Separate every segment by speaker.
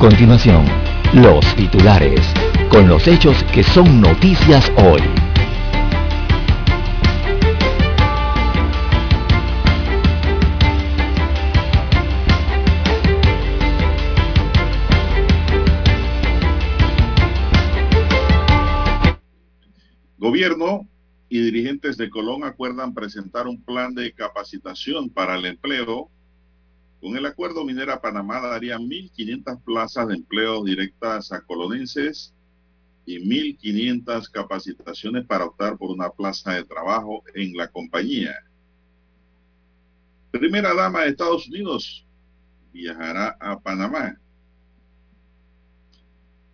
Speaker 1: Continuación, los titulares, con los hechos que son noticias hoy.
Speaker 2: Gobierno y dirigentes de Colón acuerdan presentar un plan de capacitación para el empleo. Con el acuerdo Minera Panamá daría 1.500 plazas de empleo directas a colonenses y 1.500 capacitaciones para optar por una plaza de trabajo en la compañía. Primera dama de Estados Unidos viajará a Panamá.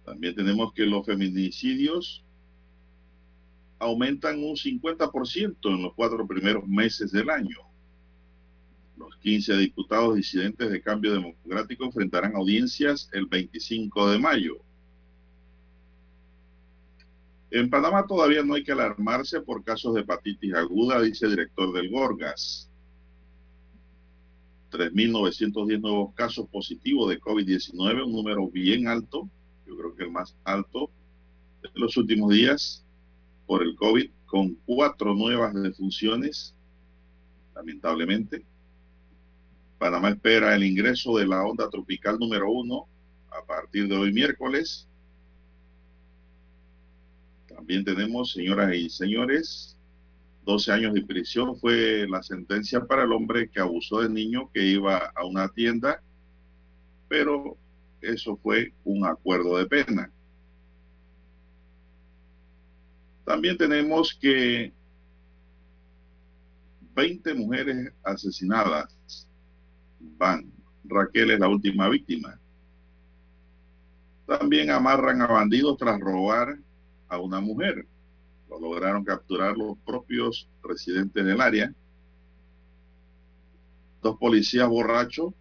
Speaker 2: También tenemos que los feminicidios aumentan un 50% en los cuatro primeros meses del año. Los 15 diputados disidentes de Cambio Democrático enfrentarán audiencias el 25 de mayo. En Panamá todavía no hay que alarmarse por casos de hepatitis aguda, dice el director del Gorgas. 3.910 nuevos casos positivos de COVID-19, un número bien alto, yo creo que el más alto de los últimos días por el COVID, con cuatro nuevas defunciones, lamentablemente. Panamá espera el ingreso de la onda tropical número uno a partir de hoy miércoles. También tenemos, señoras y señores, 12 años de prisión fue la sentencia para el hombre que abusó del niño que iba a una tienda, pero eso fue un acuerdo de pena. También tenemos que 20 mujeres asesinadas van. Raquel es la última víctima. También amarran a bandidos tras robar a una mujer. Lo lograron capturar los propios residentes del área. Dos policías borrachos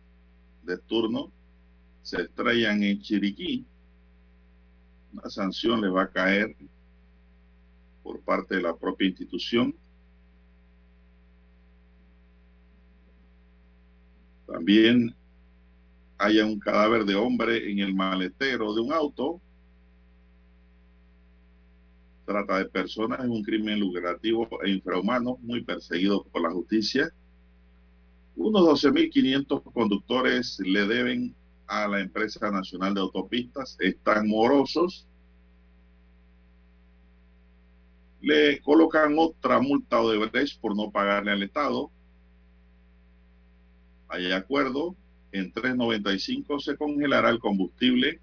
Speaker 2: de turno se estrellan en Chiriquí. Una sanción les va a caer por parte de la propia institución. También haya un cadáver de hombre en el maletero de un auto. Trata de personas es un crimen lucrativo e infrahumano, muy perseguido por la justicia. Unos 12.500 conductores le deben a la empresa nacional de autopistas, están morosos le colocan otra multa de Brecht por no pagarle al Estado. Hay acuerdo, en 3.95 se congelará el combustible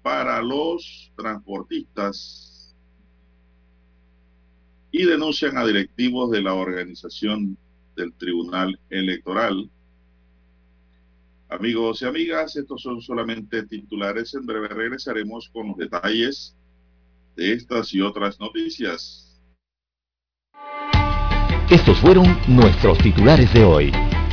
Speaker 2: para los transportistas y denuncian a directivos de la organización del Tribunal Electoral. Amigos y amigas, estos son solamente titulares. En breve regresaremos con los detalles de estas y otras noticias.
Speaker 1: Estos fueron nuestros titulares de hoy.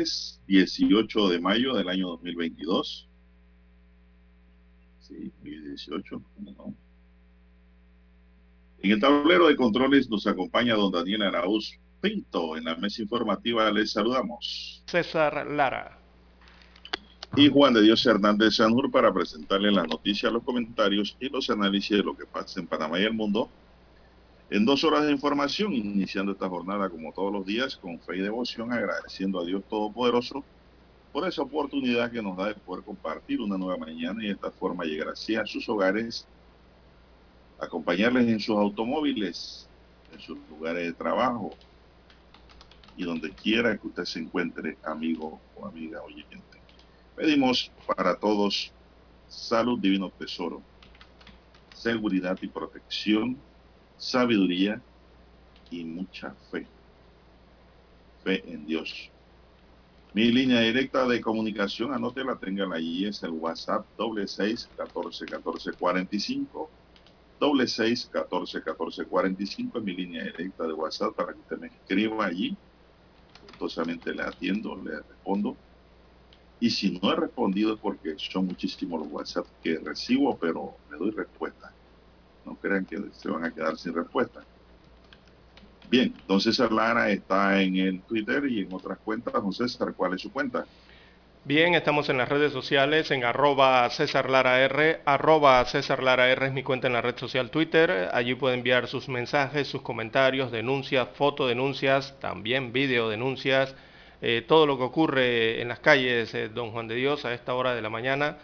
Speaker 2: miércoles 18 de mayo del año 2022. Sí, 18, no? En el tablero de controles nos acompaña don Daniel Arauz Pinto. En la mesa informativa les saludamos.
Speaker 3: César Lara.
Speaker 2: Y Juan de Dios Hernández Sanur para presentarle las noticias, los comentarios y los análisis de lo que pasa en Panamá y el mundo en dos horas de información, iniciando esta jornada como todos los días con fe y devoción, agradeciendo a Dios Todopoderoso por esa oportunidad que nos da de poder compartir una nueva mañana y de esta forma llegar así a sus hogares, acompañarles en sus automóviles, en sus lugares de trabajo y donde quiera que usted se encuentre, amigo o amiga oyente. Pedimos para todos salud, divino tesoro, seguridad y protección sabiduría y mucha fe. Fe en Dios. Mi línea directa de comunicación, anótela, tengan allí, es el WhatsApp doble seis catorce catorce cuarenta y cinco. Doble seis catorce catorce cuarenta y cinco es mi línea directa de WhatsApp para que usted me escriba allí. Gustosamente le atiendo, le respondo. Y si no he respondido es porque son muchísimos los WhatsApp que recibo, pero le doy respuesta. No crean que se van a quedar sin respuesta. Bien, don César Lara está en el Twitter y en otras cuentas. Don César, ¿cuál es su cuenta?
Speaker 3: Bien, estamos en las redes sociales, en arroba César Lara R, arroba César Lara R es mi cuenta en la red social Twitter. Allí puede enviar sus mensajes, sus comentarios, denuncias, fotodenuncias, también videodenuncias, eh, todo lo que ocurre en las calles, eh, don Juan de Dios, a esta hora de la mañana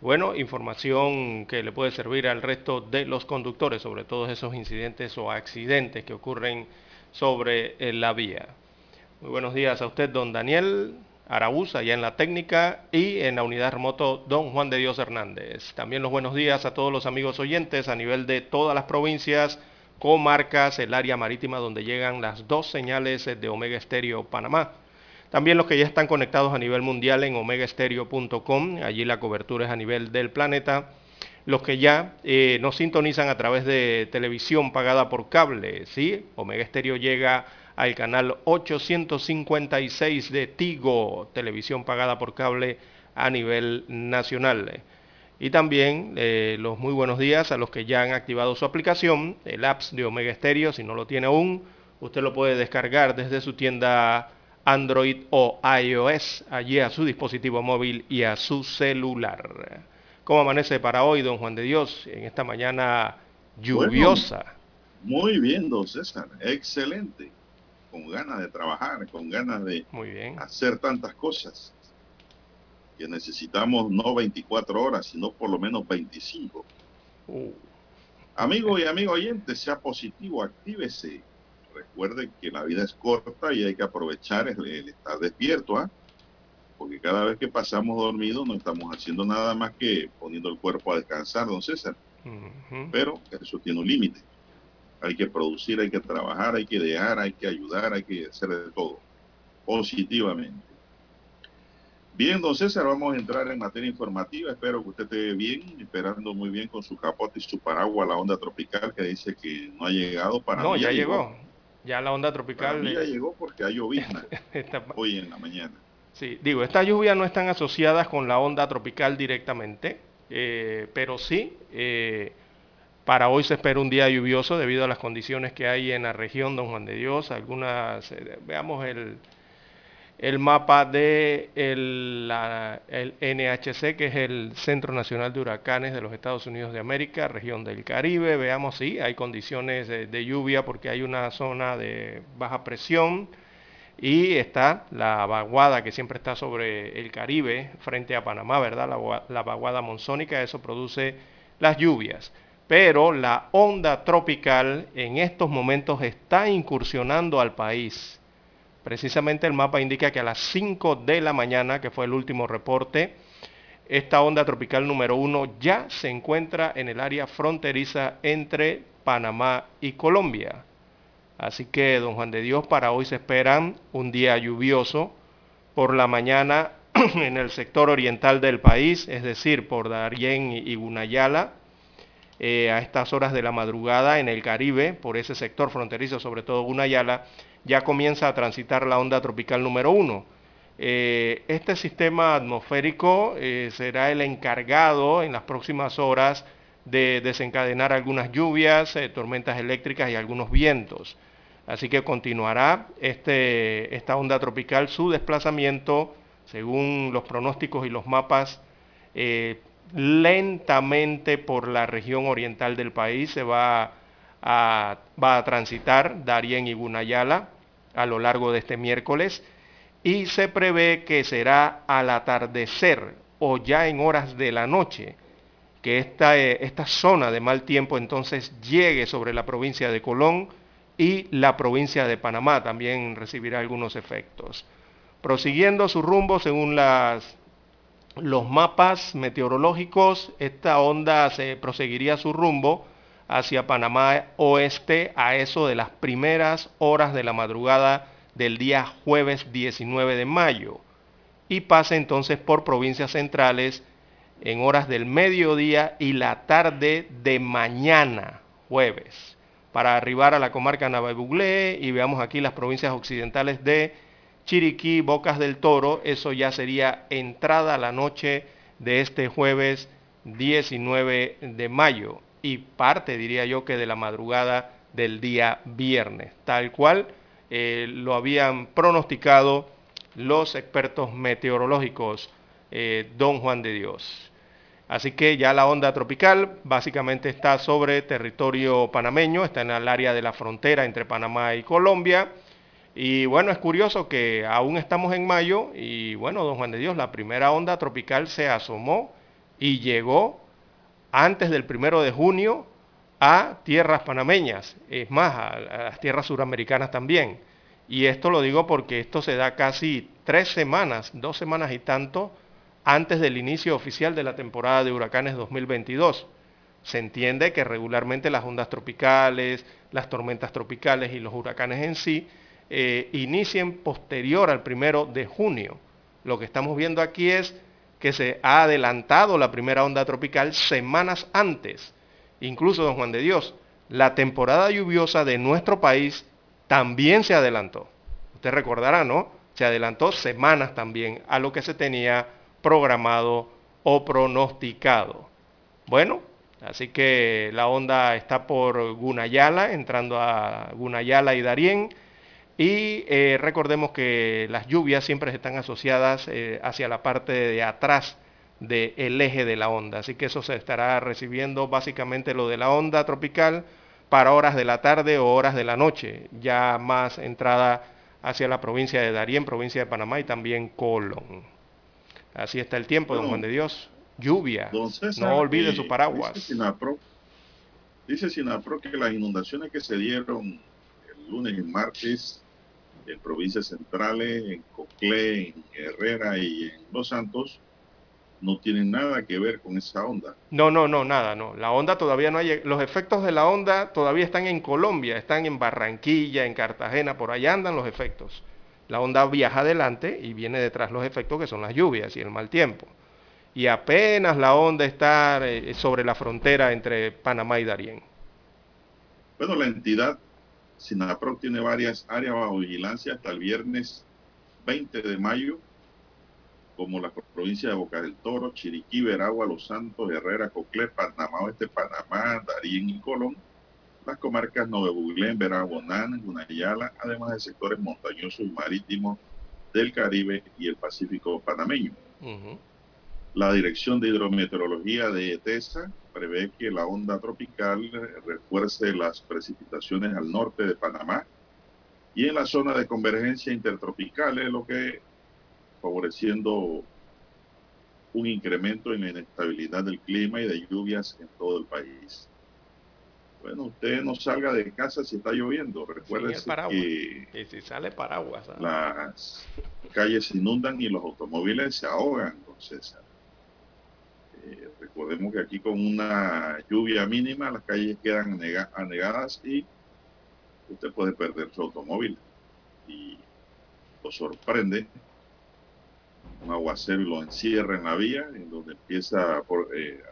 Speaker 3: bueno, información que le puede servir al resto de los conductores sobre todos esos incidentes o accidentes que ocurren sobre eh, la vía. Muy buenos días a usted, don Daniel Araúz, allá en la técnica, y en la unidad remoto, don Juan de Dios Hernández. También los buenos días a todos los amigos oyentes a nivel de todas las provincias, comarcas, el área marítima donde llegan las dos señales de Omega Estéreo Panamá. También los que ya están conectados a nivel mundial en omegaestereo.com, allí la cobertura es a nivel del planeta. Los que ya eh, nos sintonizan a través de televisión pagada por cable, ¿sí? Omega Stereo llega al canal 856 de Tigo, televisión pagada por cable a nivel nacional. Y también eh, los muy buenos días a los que ya han activado su aplicación, el apps de Omega Stereo, si no lo tiene aún, usted lo puede descargar desde su tienda Android o iOS allí a su dispositivo móvil y a su celular. ¿Cómo amanece para hoy, don Juan de Dios, en esta mañana lluviosa?
Speaker 2: muy bien, don César, excelente. Con ganas de trabajar, con ganas de
Speaker 3: muy bien.
Speaker 2: hacer tantas cosas. Que necesitamos no 24 horas, sino por lo menos 25. Uh. Amigo y amigo oyente, sea positivo, actívese recuerde que la vida es corta y hay que aprovechar el, estar despierto, ¿ah? porque cada vez que pasamos dormidos no estamos haciendo nada más que poniendo el cuerpo a descansar, don César. Pero eso tiene un límite. Hay que producir, hay que trabajar, hay que dejar, hay que ayudar, hay que hacer de todo, positivamente. Bien, don César, vamos a entrar en materia informativa. Espero que usted esté bien, esperando muy bien con su capote y su paraguas la onda tropical que dice que no ha llegado para...
Speaker 3: No, ya llegó. Ya la onda tropical.
Speaker 2: ya llegó porque hay llovizna hoy en la mañana.
Speaker 3: Sí, digo, estas lluvias no están asociadas con la onda tropical directamente, eh, pero sí, eh, para hoy se espera un día lluvioso debido a las condiciones que hay en la región Don Juan de Dios. Algunas, eh, veamos el, el mapa de el, NHC, que es el Centro Nacional de Huracanes de los Estados Unidos de América, región del Caribe. Veamos si hay condiciones de, lluvia porque hay una zona de baja presión y está la vaguada que siempre está sobre el Caribe frente a Panamá, ¿verdad? La, la vaguada monzónica, eso produce las lluvias. Pero la onda tropical en estos momentos está incursionando al país Precisamente el mapa indica que a las 5 de la mañana, que fue el último reporte, esta onda tropical número 1 ya se encuentra en el área fronteriza entre Panamá y Colombia. Así que, don Juan de Dios, para hoy se esperan un día lluvioso por la mañana en el sector oriental del país, es decir, por Darién y Gunayala, a estas horas de la madrugada en el Caribe, por ese sector fronterizo, sobre todo Gunayala, ya comienza a transitar la onda tropical número uno. este sistema atmosférico será el encargado en las próximas horas de desencadenar algunas lluvias, tormentas eléctricas y algunos vientos. Así que continuará este, esta onda tropical su desplazamiento, según los pronósticos y los mapas, eh, lentamente por la región oriental del país. Se va va a transitar Darien y Gunayala a lo largo de este miércoles y se prevé que será al atardecer o ya en horas de la noche que esta, eh, esta zona de mal tiempo entonces llegue sobre la provincia de Colón, y la provincia de Panamá también recibirá algunos efectos. Prosiguiendo su rumbo según las, los mapas meteorológicos, esta onda se proseguiría su rumbo hacia Panamá oeste a eso de las primeras horas de la madrugada del día jueves 19 de mayo. Y pasa entonces por provincias centrales en horas del mediodía y la tarde de mañana jueves. Para arribar a la comarca Navabuglé y veamos aquí las provincias occidentales de Chiriquí, Bocas del Toro, eso ya sería entrada a la noche de este jueves 19 de mayo y parte, diría yo, que de la madrugada del día viernes, tal cual eh, lo habían pronosticado los expertos meteorológicos, eh, don Juan de Dios. Así que ya la onda tropical básicamente está sobre territorio panameño, está en el área de la frontera entre Panamá y Colombia. Y bueno, es curioso que aún estamos en mayo y bueno, don Juan de Dios, la primera onda tropical se asomó y llegó antes del primero de junio a tierras panameñas, es más, a, las tierras suramericanas también. Y esto lo digo porque esto se da casi tres semanas, dos semanas y tanto antes del inicio oficial de la temporada de huracanes 2022. Se entiende que regularmente las ondas tropicales, las tormentas tropicales y los huracanes en sí eh, inicien posterior al primero de junio. Lo que estamos viendo aquí es que se ha adelantado la primera onda tropical semanas antes. Incluso, don Juan de Dios, la temporada lluviosa de nuestro país también se adelantó. Usted recordará, ¿no? Se adelantó semanas también a lo que se tenía programado o pronosticado. Bueno, así que la onda está por Gunayala, entrando a Gunayala y Darién. Y eh, recordemos que las lluvias siempre están asociadas eh, hacia la parte de atrás del eje de la onda. Así que eso se estará recibiendo básicamente lo de la onda tropical para horas de la tarde o horas de la noche, ya más entrada hacia la provincia de Darién, provincia de Panamá y también Colón. Así está el tiempo, don Juan de Dios. Lluvia. no olvide su paraguas.
Speaker 2: Dice Sinapro, que las inundaciones que se dieron el lunes y martes en provincias centrales, en Coclé, en Herrera y en Los Santos, no tienen nada que ver con esa onda.
Speaker 3: No, no, no, nada, no. La onda todavía no hay. Los efectos de la onda todavía están en Colombia, están en Barranquilla, en Cartagena, por allá andan los efectos la onda viaja adelante y viene detrás los efectos que son las lluvias y el mal tiempo. Y apenas la onda está eh, sobre la frontera entre Panamá y Darién.
Speaker 2: Bueno, la entidad SINAPRO tiene varias áreas bajo vigilancia hasta el viernes 20 de mayo, como la provincia de Boca del Toro, Chiriquí, Veragua, Los Santos, Herrera, Coclé, Panamá Oeste, Panamá, Darién y Colón las comarcas Novebuglén, Verabonán, Gunayala, además de sectores montañosos y marítimos del Caribe y el Pacífico panameño. La Dirección de Hidrometeorología de ETESA prevé que la onda tropical refuerce las precipitaciones al norte de Panamá y en la zona de convergencia intertropical, lo que favoreciendo un incremento en la inestabilidad del clima y de lluvias en todo el país. Bueno, usted no salga de casa si está lloviendo. Recuerde que
Speaker 3: si sale paraguas,
Speaker 2: las calles se inundan y los automóviles se ahogan, entonces eh, recordemos que aquí con una lluvia mínima las calles quedan anegadas y usted puede perder su automóvil. Y lo sorprende un aguacero y lo encierra en la vía, en donde empieza eh,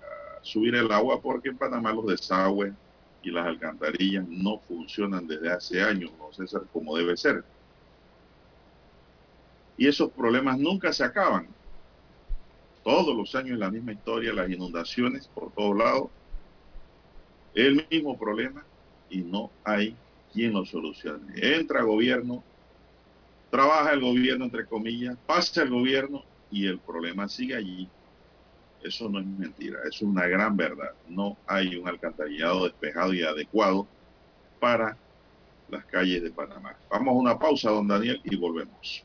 Speaker 2: subir el agua porque en Panamá los desagües y las alcantarillas no funcionan desde hace años, no sé como debe ser. Y esos problemas nunca se acaban. Todos los años la misma historia, las inundaciones por todos lados, el mismo problema y no hay quien lo solucione. Entra gobierno, trabaja el gobierno entre comillas, pasa el gobierno y el problema sigue allí eso no es mentira, es una gran verdad. No hay un alcantarillado despejado y adecuado para las calles de Panamá. Vamos a una pausa, don Daniel, y volvemos.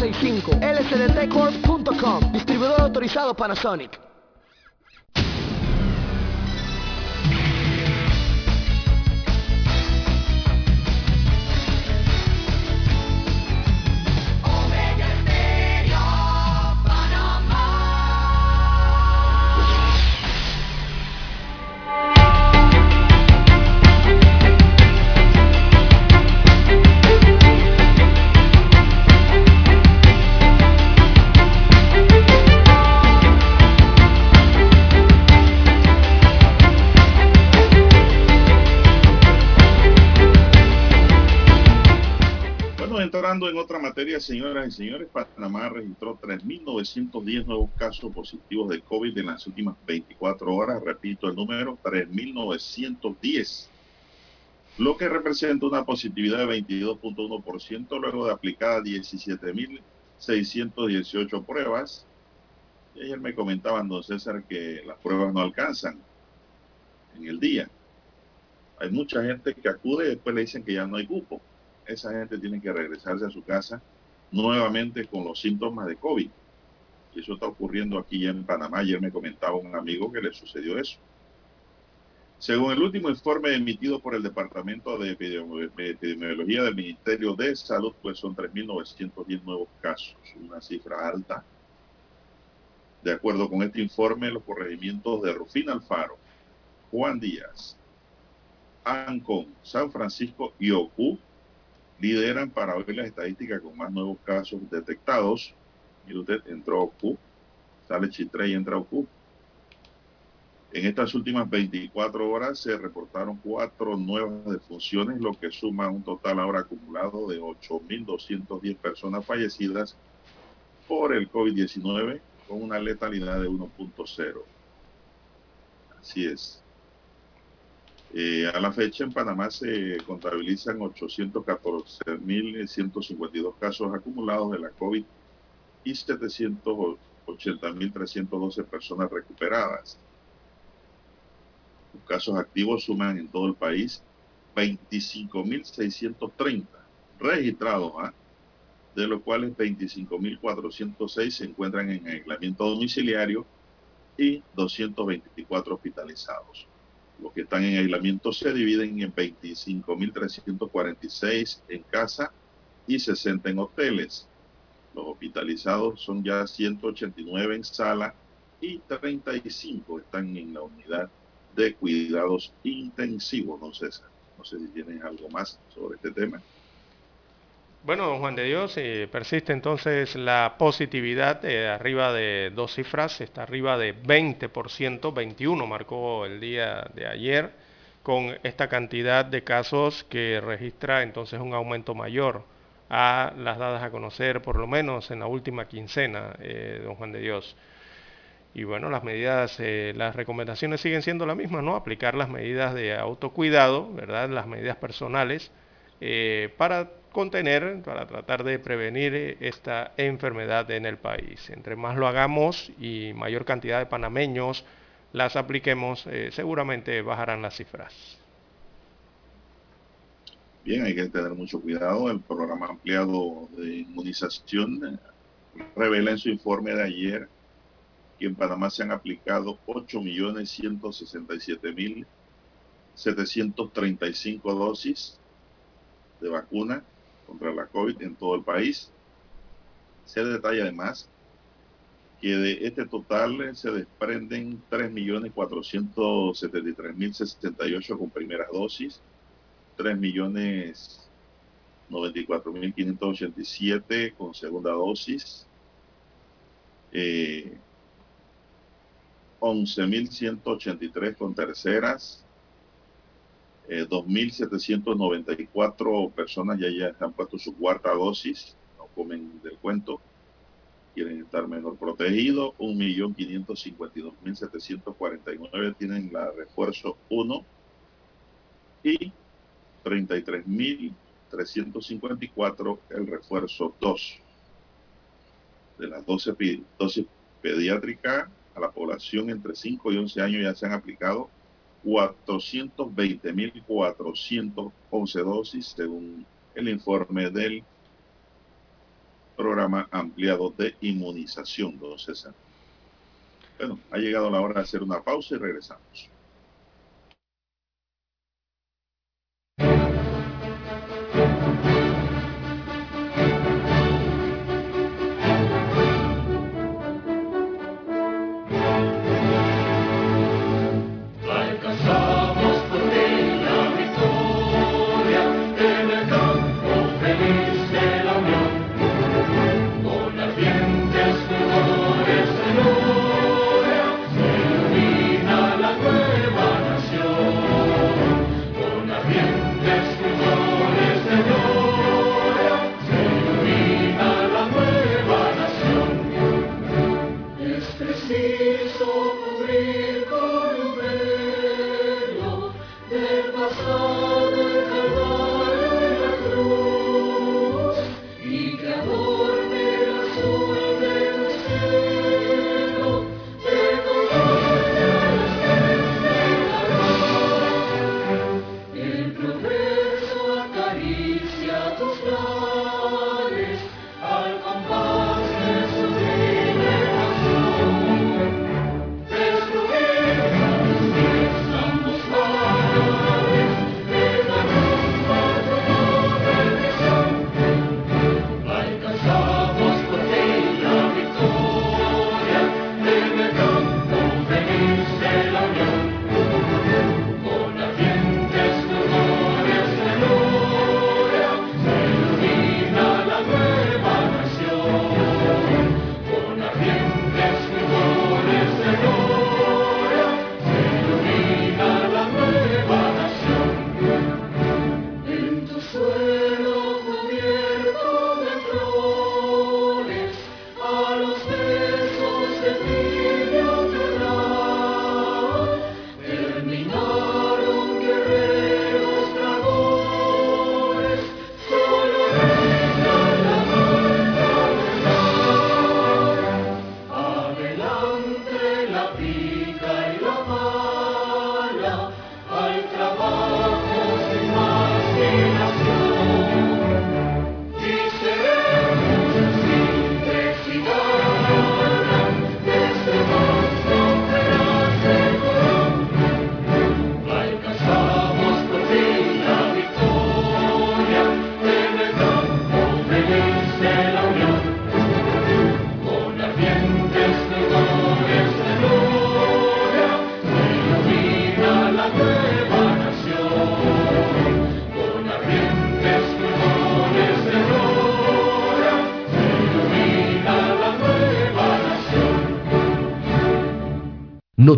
Speaker 4: 229-0465 lsdtcorp.com Distribuidor autorizado Panasonic
Speaker 2: en otra materia, señoras y señores, Panamá registró 3.910 nuevos casos positivos de COVID en las últimas 24 horas. Repito el número, 3.910, lo que representa una positividad de 22.1% luego de aplicadas 17.618 pruebas. Y ayer me comentaban, don César, que las pruebas no alcanzan en el día. Hay mucha gente que acude y después le dicen que ya no hay cupo esa gente tiene que regresarse a su casa nuevamente con los síntomas de COVID. Y eso está ocurriendo aquí en Panamá. Ayer me comentaba un amigo que le sucedió eso. Según el último informe emitido por el Departamento de Epidemiología del Ministerio de Salud, pues son 3.910 nuevos casos, una cifra alta. De acuerdo con este informe, los corregimientos de Rufín Alfaro, Juan Díaz, Ancón, San Francisco y Ocu lideran para hoy las estadísticas con más nuevos casos detectados. Y usted, entró OCU, sale Chitre y entra OCU. En estas últimas 24 horas se reportaron cuatro nuevas defunciones, lo que suma un total ahora acumulado de 8.210 personas fallecidas por el COVID-19 con una letalidad de 1.0. Así es. Eh, a la fecha en Panamá se contabilizan 814.152 casos acumulados de la COVID y 780.312 personas recuperadas. Los casos activos suman en todo el país 25.630 registrados, ¿ah? de los cuales 25.406 se encuentran en aislamiento domiciliario y 224 hospitalizados. Los que están en aislamiento se dividen en 25.346 en casa y 60 en hoteles. Los hospitalizados son ya 189 en sala y 35 están en la unidad de cuidados intensivos, no sé, no sé si tienen algo más sobre este tema.
Speaker 3: Bueno, Juan de Dios, eh, persiste entonces la positividad eh, arriba de dos cifras, está arriba de 20%, 21 marcó el día de ayer, con esta cantidad de casos que registra entonces un aumento mayor a las dadas a conocer, por lo menos en la última quincena, eh, don Juan de Dios. Y bueno, las medidas, eh, las recomendaciones siguen siendo las mismas, ¿no? Aplicar las medidas de autocuidado, ¿verdad? Las medidas personales eh, para contener, para tratar de prevenir eh, esta enfermedad en el país. Entre más lo hagamos y mayor cantidad de panameños las apliquemos, seguramente bajarán las cifras.
Speaker 2: Bien, hay que tener mucho cuidado. El programa ampliado de inmunización revela en su informe de ayer que en Panamá se han aplicado 8.167.735 dosis de vacuna contra la COVID en todo el país. Se detalla además que de este total se desprenden 3.473.068 con primeras dosis, 3.094.587 con segunda dosis, eh, 11.183 con terceras, 2.794 eh, personas ya, ya han puesto su cuarta dosis, no comen del cuento, quieren estar mejor protegidos, 1.552.749 tienen la refuerzo 1 y 33.354 el refuerzo 2. De las 12 dosis pediátricas, a la población entre 5 y 11 años ya se han aplicado 420.411 dosis según el informe del programa ampliado de inmunización, don César. Bueno, ha llegado la hora de hacer una pausa y regresamos.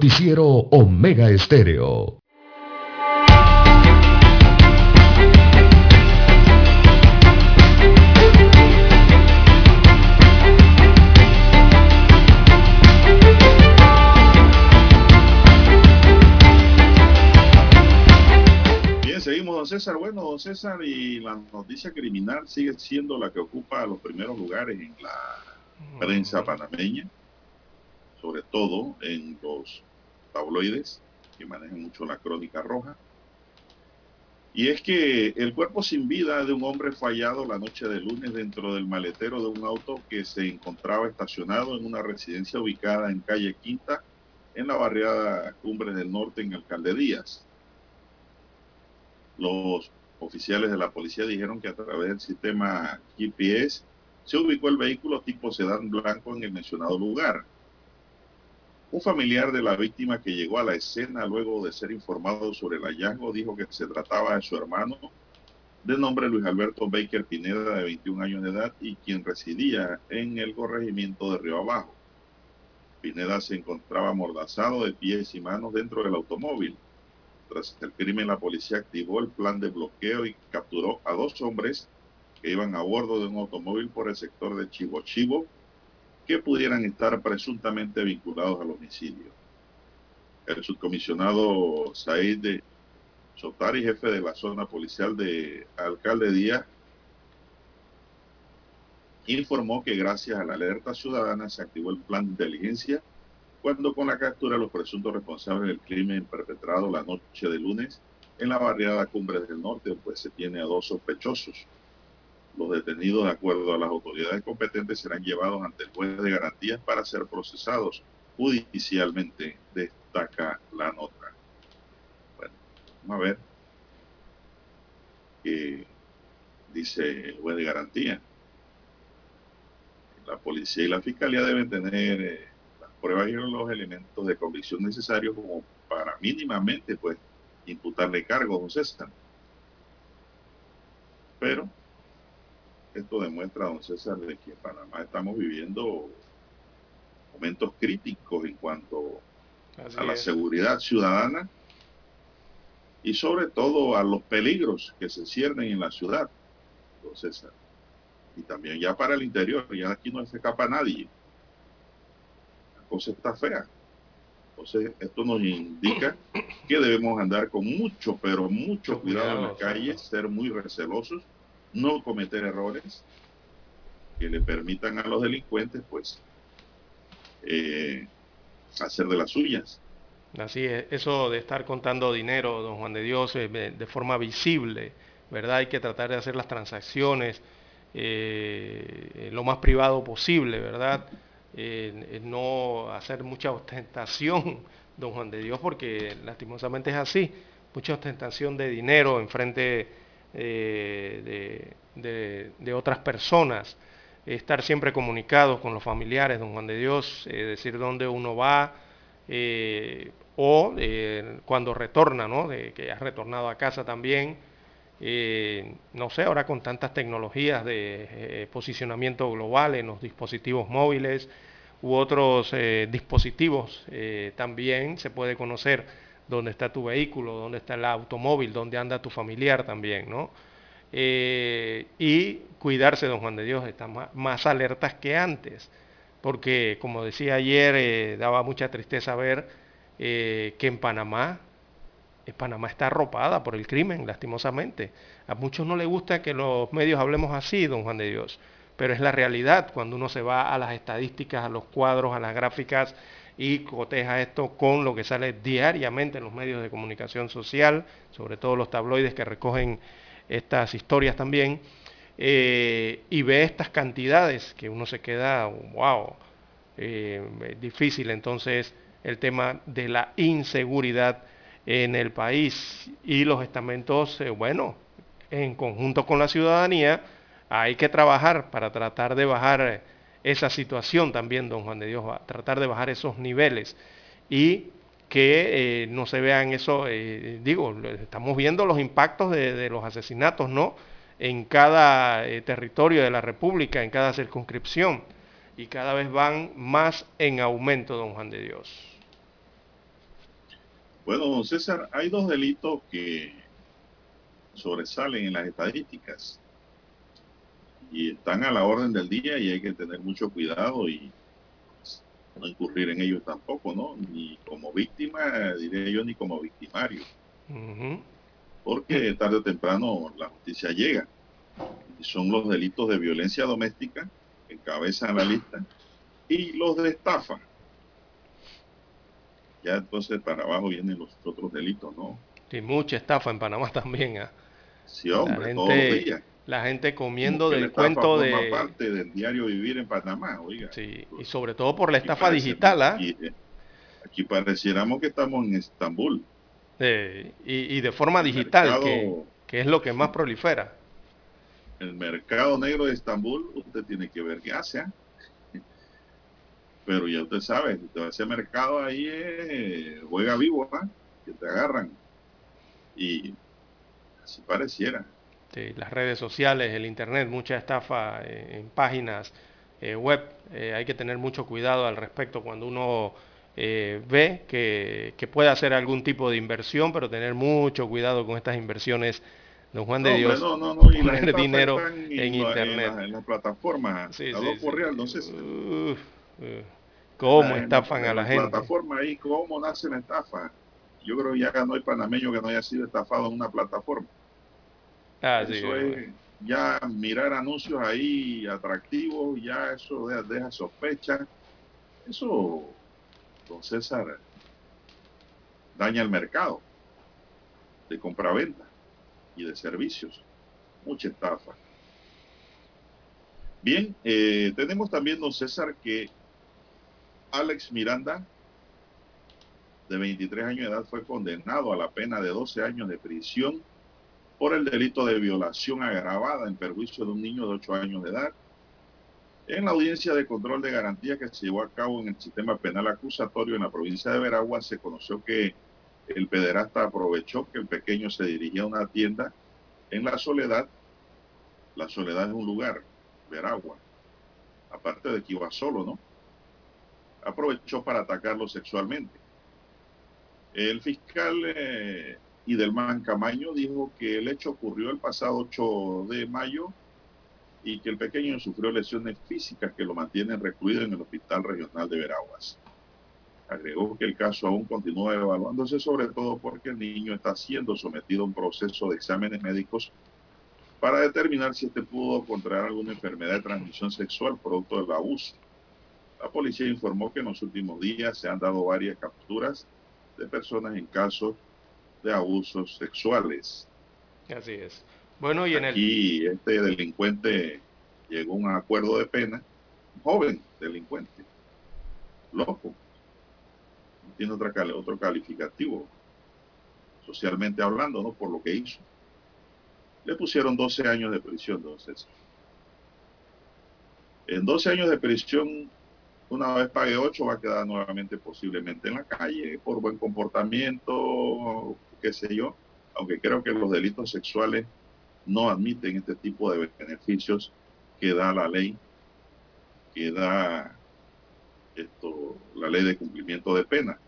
Speaker 5: Noticiero Omega Estéreo.
Speaker 2: Bien, seguimos, don César. Bueno, don César, y la noticia criminal sigue siendo la que ocupa los primeros lugares en la prensa panameña sobre todo en los tabloides que manejan mucho la crónica roja. Y es que el cuerpo sin vida de un hombre fallado la noche de lunes dentro del maletero de un auto que se encontraba estacionado en una residencia ubicada en calle Quinta, en la barriada Cumbres del Norte, en Alcalde Díaz. Los oficiales de la policía dijeron que a través del sistema GPS se ubicó el vehículo tipo sedán blanco en el mencionado lugar. Un familiar de la víctima que llegó a la escena luego de ser informado sobre el hallazgo dijo que se trataba de su hermano de nombre Luis Alberto Baker Pineda de 21 años de edad y quien residía en el corregimiento de Río Abajo. Pineda se encontraba amordazado de pies y manos dentro del automóvil. Tras el crimen, la policía activó el plan de bloqueo y capturó a dos hombres que iban a bordo de un automóvil por el sector de Chivo Chivo, que pudieran estar presuntamente vinculados al homicidio. El subcomisionado Said de Sotari, jefe de la zona policial de Alcalde Díaz, informó que gracias a la alerta ciudadana se activó el plan de inteligencia cuando con la captura de los presuntos responsables del crimen perpetrado la noche de lunes en la barriada Cumbres del Norte, pues se tiene a dos sospechosos. Los detenidos, de acuerdo a las autoridades competentes, serán llevados ante el juez de garantías para ser procesados judicialmente, destaca la nota. Bueno, vamos a ver qué dice el juez de garantía. La policía y la fiscalía deben tener eh, las pruebas y los elementos de convicción necesarios como para mínimamente pues imputarle cargos, don César. Pero esto demuestra, don César, de que en Panamá estamos viviendo momentos críticos en cuanto
Speaker 3: Así
Speaker 2: a la
Speaker 3: es.
Speaker 2: seguridad ciudadana y sobre todo a los peligros que se ciernen en la ciudad, don César. Y también ya para el interior, ya aquí no se escapa nadie. La cosa está fea. Entonces, esto nos indica que debemos andar con mucho, pero mucho cuidado en
Speaker 3: Cuidado,
Speaker 2: calle,
Speaker 3: exacto.
Speaker 2: ser muy recelosos, no cometer errores que le permitan a los delincuentes, pues, eh, hacer de las suyas.
Speaker 3: Así es, eso de estar contando dinero, don Juan de Dios, eh, de forma visible, ¿verdad? Hay que tratar de hacer las transacciones eh, lo más privado posible, ¿verdad? No hacer mucha ostentación, don Juan de Dios, porque lastimosamente es así, mucha ostentación de dinero en frente eh, de, de- otras personas, estar siempre comunicados con los familiares, don Juan de Dios, eh, decir dónde uno va, eh, o eh, cuando retorna, ¿no? De que has retornado a casa también. no sé, ahora con tantas tecnologías de posicionamiento global en los dispositivos móviles u otros dispositivos, también se puede conocer dónde está tu vehículo, dónde está el automóvil, dónde anda tu familiar también, ¿no? Eh, y cuidarse, don Juan de Dios, está ma- más, alertas que antes, porque como decía ayer, eh, daba mucha tristeza ver eh, que en Panamá, Panamá está arropada por el crimen, lastimosamente. A muchos no les gusta que los medios hablemos así, don Juan de Dios, pero es la realidad cuando uno se va a las estadísticas, a los cuadros, a las gráficas y coteja esto con lo que sale diariamente en los medios de comunicación social, sobre todo los tabloides que recogen estas historias también, eh, y ve estas cantidades que uno se queda, wow, eh, difícil entonces el tema de la inseguridad en el país y los estamentos, eh, bueno, en conjunto con la ciudadanía, hay que trabajar para tratar de bajar eh, esa situación también, don Juan de Dios, va- tratar de bajar esos niveles y que eh, no se vean eso, eh, digo, estamos viendo los impactos de, los asesinatos, ¿no? En cada eh, territorio de la República, en cada circunscripción, y cada vez van más en aumento, don Juan de Dios.
Speaker 2: Bueno, César, hay dos delitos que sobresalen en las estadísticas y están a la orden del día y hay que tener mucho cuidado y pues, no incurrir en ellos tampoco, ¿no? Ni como víctima, diría yo, ni como victimario. Porque tarde o temprano la justicia llega. Y son los delitos de violencia doméstica, que encabezan la lista, y los de estafa. Ya entonces para abajo vienen los otros delitos, ¿no?
Speaker 3: Y mucha estafa en Panamá también. ¿eh?
Speaker 2: Sí, hombre, todos los días.
Speaker 3: La gente comiendo del cuento de...
Speaker 2: parte del diario vivir en Panamá, oiga.
Speaker 3: Sí, y sobre todo por la estafa digital, ¿ah?
Speaker 2: ¿eh? Aquí, pareciéramos que estamos en Estambul.
Speaker 3: y, de forma digital, que, es lo que más prolifera.
Speaker 2: El mercado negro de Estambul, usted tiene que ver qué hace, ¿ah? Pero ya usted sabe, ese mercado ahí juega vivo, ¿ah? Que te agarran. Y así pareciera.
Speaker 3: Este, las redes sociales, el Internet, mucha estafa eh, en páginas eh, web. Eh, hay que tener mucho cuidado al respecto cuando uno ve que, puede hacer algún tipo de inversión, pero tener mucho cuidado con estas inversiones. Don Juan de Dios,
Speaker 2: no, no, no,
Speaker 3: poner dinero en, Internet.
Speaker 2: En, las plataformas, sí, sí, sí. real, no sé
Speaker 3: ¿Cómo estafan a la gente?
Speaker 2: plataforma ahí, ¿cómo nace la estafa? Yo creo que ya no hay panameño que no haya sido estafado en una plataforma. Ah, eso es ya mirar anuncios ahí atractivos, ya eso deja, sospecha. Eso, don César, daña el mercado de compraventa y de servicios. Mucha estafa. Bien, eh, tenemos también, don César, que Alex Miranda, de 23 años de edad, fue condenado a la pena de 12 años de prisión por el delito de violación agravada en perjuicio de un niño de 8 años de edad. En la audiencia de control de garantía que se llevó a cabo en el sistema penal acusatorio en la provincia de Veragua, se conoció que el pederasta aprovechó que el pequeño se dirigía a una tienda en la Soledad. La Soledad es un lugar, Veragua, aparte de que iba solo, ¿no? Aprovechó para atacarlo sexualmente. El fiscal eh, y del Camaño dijo que el hecho ocurrió el pasado 8 de mayo y que el pequeño sufrió lesiones físicas que lo mantienen recluido en el Hospital Regional de Veraguas. Agregó que el caso aún continúa evaluándose, sobre todo porque el niño está siendo sometido a un proceso de exámenes médicos para determinar si este pudo contraer alguna enfermedad de transmisión sexual producto del abuso. La policía informó que en los últimos días se han dado varias capturas de personas en casos de abusos sexuales.
Speaker 3: Así es. Bueno, y en
Speaker 2: Aquí este delincuente llegó a un acuerdo de pena, joven delincuente, loco, no tiene otra, otro calificativo, socialmente hablando, ¿no? Por lo que hizo. Le pusieron 12 años de prisión, entonces. En 12 años de prisión, una vez pague 8, va a quedar nuevamente posiblemente en la calle por buen comportamiento, qué sé yo, aunque creo que los delitos sexuales no admiten este tipo de beneficios que da la ley, que da esto, la ley de cumplimiento de pena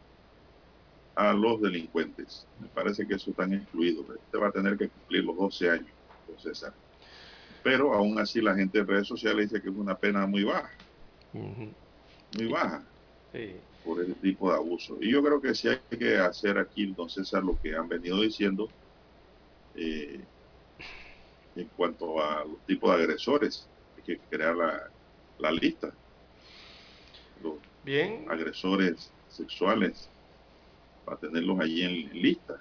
Speaker 2: a los delincuentes. Me parece que eso están excluidos. Usted va a tener que cumplir los 12 años, César. Pero aún así la gente en redes sociales dice que es una pena muy baja. Muy baja. Sí por ese tipo de abuso. Y yo creo que sí hay que hacer aquí, don César, lo que han venido diciendo eh, en cuanto a los tipos de agresores. Hay que crear la, lista. Los
Speaker 3: Bien.
Speaker 2: agresores sexuales, para tenerlos allí en, lista.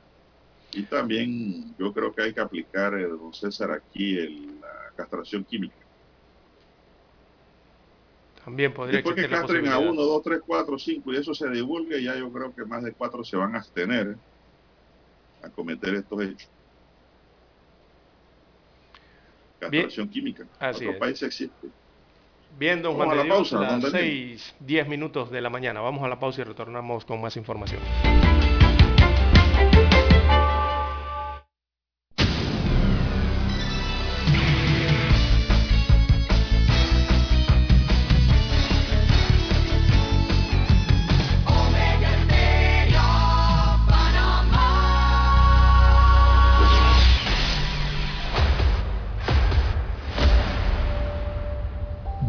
Speaker 2: Y también yo creo que hay que aplicar, eh, don César, aquí la castración química
Speaker 3: también podría
Speaker 2: Después que castren a uno, dos, tres, cuatro, cinco y eso se divulgue, ya yo creo que más de cuatro se van a abstener a cometer estos hechos. Castración química.
Speaker 3: Así
Speaker 2: país existe.
Speaker 3: Bien, don Juan de Dios, pausa, las seis, diez minutos de la mañana. Vamos a la pausa y retornamos con más información.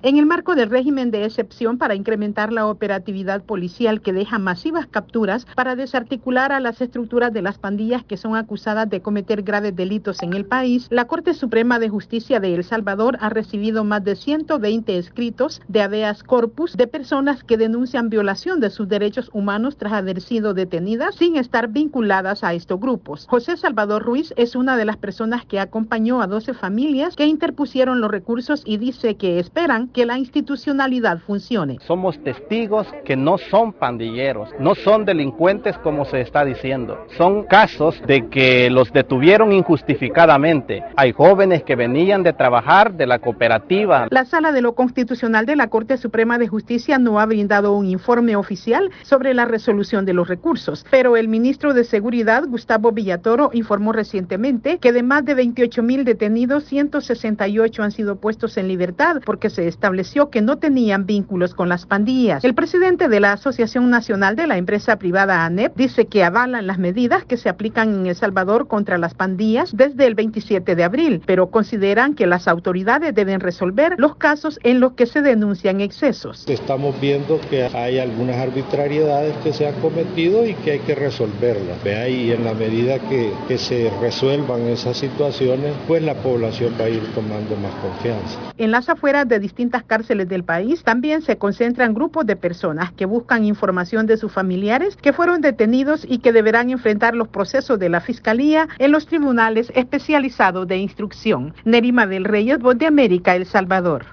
Speaker 6: En el marco del régimen de excepción para incrementar la operatividad policial que deja masivas capturas para desarticular a las estructuras de las pandillas que son acusadas de cometer graves delitos en el país, la Corte Suprema de Justicia de El Salvador ha recibido más de 120 escritos de habeas corpus de personas que denuncian violación de sus derechos humanos tras haber sido detenidas sin estar vinculadas a estos grupos. José Salvador Ruiz es una de las personas que acompañó a 12 familias que interpusieron los recursos y dice que esperan que la institucionalidad funcione.
Speaker 7: Somos testigos que no son pandilleros, no son delincuentes como se está diciendo. Son casos de que los detuvieron injustificadamente. Hay jóvenes que venían de trabajar de la cooperativa.
Speaker 6: La Sala de lo Constitucional de la Corte Suprema de Justicia no ha brindado un informe oficial sobre la resolución de los recursos, pero el ministro de Seguridad, Gustavo Villatoro, informó recientemente que de más de 28 mil detenidos, 168 han sido puestos en libertad porque se estableció que no tenían vínculos con las pandillas. El presidente de la Asociación Nacional de la Empresa Privada ANEP dice que avalan las medidas que se aplican en El Salvador contra las pandillas desde el 27 de abril, pero consideran que las autoridades deben resolver los casos en los que se denuncian excesos.
Speaker 8: Estamos viendo que hay algunas arbitrariedades que se han cometido y que hay que resolverlas. Ve y en la medida que, que se resuelvan esas situaciones, pues la población va a ir tomando más confianza.
Speaker 6: En las afueras de distintas cárceles del país también se concentran grupos de personas que buscan información de sus familiares que fueron detenidos y que deberán enfrentar los procesos de la Fiscalía en los tribunales especializados de instrucción. Nerima del Reyes, Voz de América, El Salvador.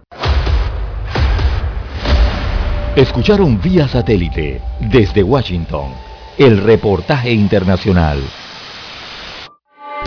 Speaker 1: Escucharon vía satélite desde Washington el reportaje internacional.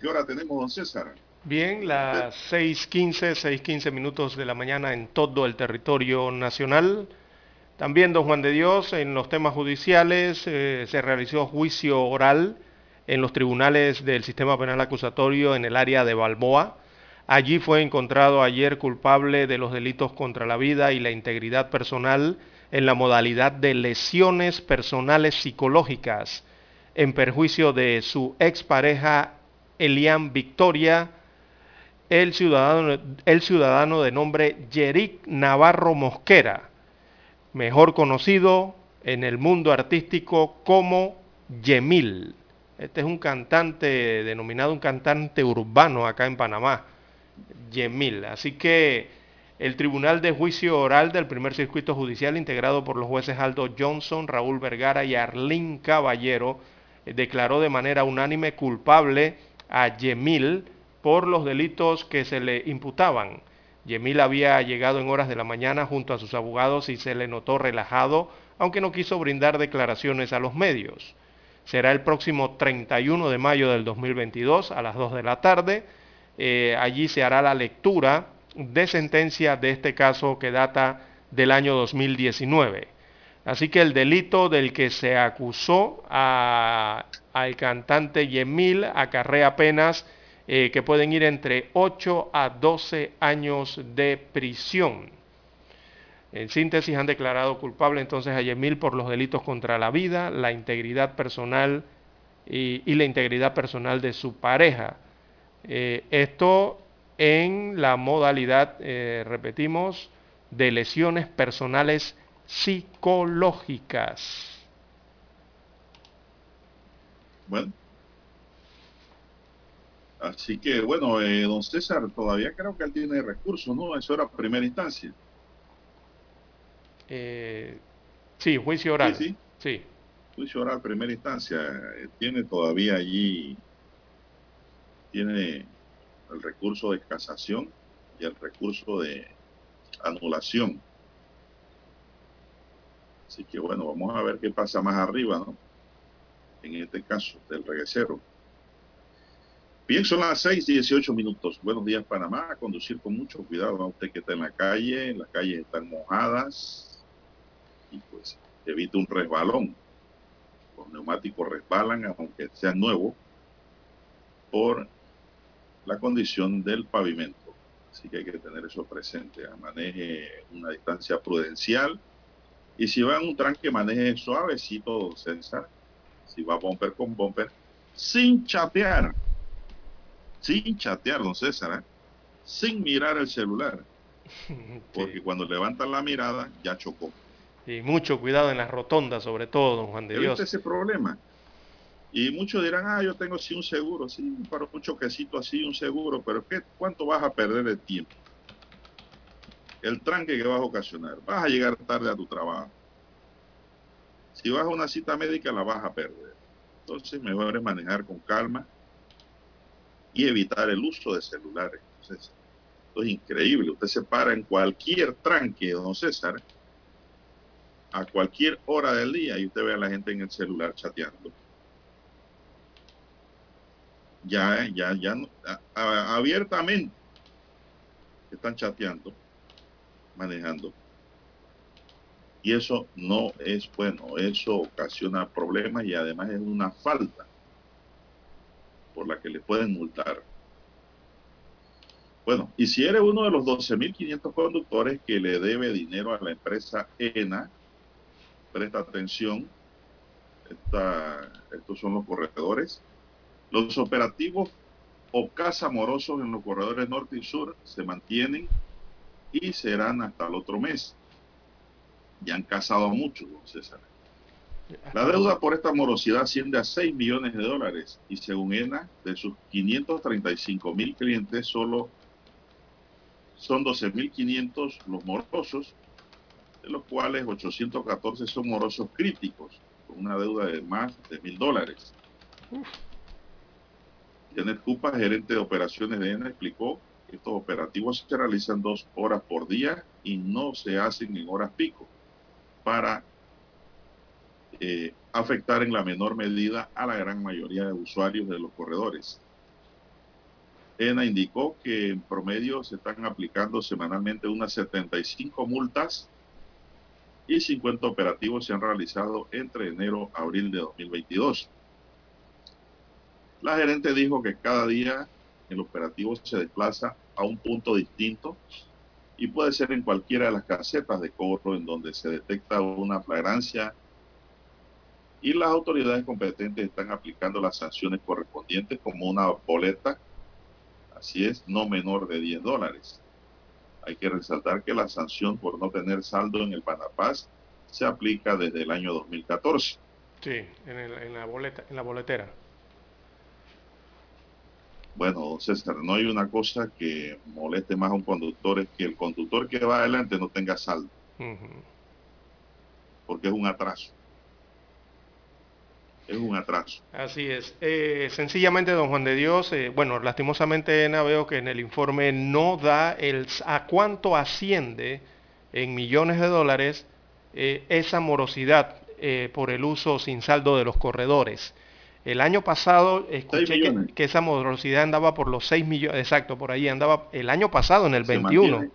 Speaker 2: ¿Qué hora tenemos, don César?
Speaker 3: Bien, las 6.15, 6.15 minutos de la mañana en todo el territorio nacional. También, don Juan de Dios, en los temas judiciales eh, se realizó juicio oral en los tribunales del sistema penal acusatorio en el área de Balboa. Allí fue encontrado ayer culpable de los delitos contra la vida y la integridad personal en la modalidad de lesiones personales psicológicas en perjuicio de su expareja Elian Victoria, el ciudadano, el ciudadano de nombre Yerick Navarro Mosquera, mejor conocido en el mundo artístico como Yemil. Este es un cantante denominado un cantante urbano acá en Panamá, Yemil. Así que el Tribunal de Juicio Oral del Primer Circuito Judicial, integrado por los jueces Aldo Johnson, Raúl Vergara y Arlín Caballero, declaró de manera unánime culpable a Yemil por los delitos que se le imputaban. Yemil había llegado en horas de la mañana junto a sus abogados y se le notó relajado, aunque no quiso brindar declaraciones a los medios. Será el próximo 31 de mayo del 2022 a las 2 de la tarde. Eh, allí se hará la lectura de sentencia de este caso que data del año 2019. Así que el delito del que se acusó al cantante Yemil acarrea penas eh, que pueden ir entre 8 a 12 años de prisión. En síntesis, han declarado culpable entonces a Yemil por los delitos contra la vida, la integridad personal y, la integridad personal de su pareja. Eh, esto en la modalidad, eh, repetimos, de lesiones personales psicológicas.
Speaker 2: Bueno. Así que, bueno, eh, don César, todavía creo que él tiene recursos, ¿no? Eso era primera instancia.
Speaker 3: Eh, sí, juicio oral.
Speaker 2: Sí, sí. Juicio oral, primera instancia. Eh, tiene todavía allí, tiene el recurso de casación y el recurso de anulación. Así que bueno, vamos a ver qué pasa más arriba, ¿no? En este caso, del reguecero. Bien, son las 6, 18 minutos. Buenos días, Panamá. A conducir con mucho cuidado. A usted que está en la calle, las calles están mojadas y pues evite un resbalón. Los neumáticos resbalan, aunque sean nuevos, por la condición del pavimento. Así que hay que tener eso presente. Maneje una distancia prudencial y si va en un tranque, maneje suavecito, César. Si va bumper con bumper, sin chatear. Sin chatear, don César. ¿eh? Sin mirar el celular. Porque cuando levanta la mirada, ya chocó.
Speaker 3: Y mucho cuidado en las rotondas, sobre todo, don Juan de Dios.
Speaker 2: ese problema? Y muchos dirán, ah, yo tengo sí un seguro, sí, para un choquecito así, un seguro, pero ¿qué, ¿cuánto vas a perder de tiempo? El tranque que vas a ocasionar. Vas a llegar tarde a tu trabajo. Si vas a una cita médica, la vas a perder. Entonces, mejor es manejar con calma y evitar el uso de celulares. Entonces, esto es increíble. Usted se para en cualquier tranque, don César, a cualquier hora del día y usted ve a la gente en el celular chateando. Ya, ya, ya, abiertamente están chateando manejando. Y eso no es bueno, eso ocasiona problemas y además es una falta por la que le pueden multar. Bueno, y si eres uno de los 12.500 conductores que le debe dinero a la empresa ENA, presta atención, estos son los corredores. Los operativos o casa morosos en los corredores norte y sur se mantienen y serán hasta el otro mes. Ya han casado mucho, don César. La deuda por esta morosidad asciende a 6 millones de dólares y según ENA, de sus 535 mil clientes, solo son 12.500 los morosos, de los cuales 814 son morosos críticos, con una deuda de más de mil dólares. Janet Cupa, gerente de operaciones de ENA, explicó estos operativos se realizan dos horas por día y no se hacen en horas pico para eh, afectar en la menor medida a la gran mayoría de usuarios de los corredores. ENA indicó que en promedio se están aplicando semanalmente unas 75 multas y 50 operativos se han realizado entre enero a abril de 2022. La gerente dijo que cada día el operativo se desplaza a un punto distinto y puede ser en cualquiera de las casetas de cobro en donde se detecta una flagrancia y las autoridades competentes están aplicando las sanciones correspondientes como una boleta, así es, no menor de 10 dólares. Hay que resaltar que la sanción por no tener saldo en el Panapaz se aplica desde el año 2014.
Speaker 3: Sí, en, la boleta, en la boletera.
Speaker 2: Bueno, César, no hay una cosa que moleste más a un conductor, es que el conductor que va adelante no tenga saldo. Porque es un atraso. Es un atraso.
Speaker 3: Así es. Eh, sencillamente, don Juan de Dios, eh, bueno, lastimosamente Ena veo que en el informe no da el a cuánto asciende en millones de dólares eh, esa morosidad por el uso sin saldo de los corredores. El año pasado escuché que, esa morosidad andaba por los 6 millones, exacto, por ahí andaba el año pasado en el 21.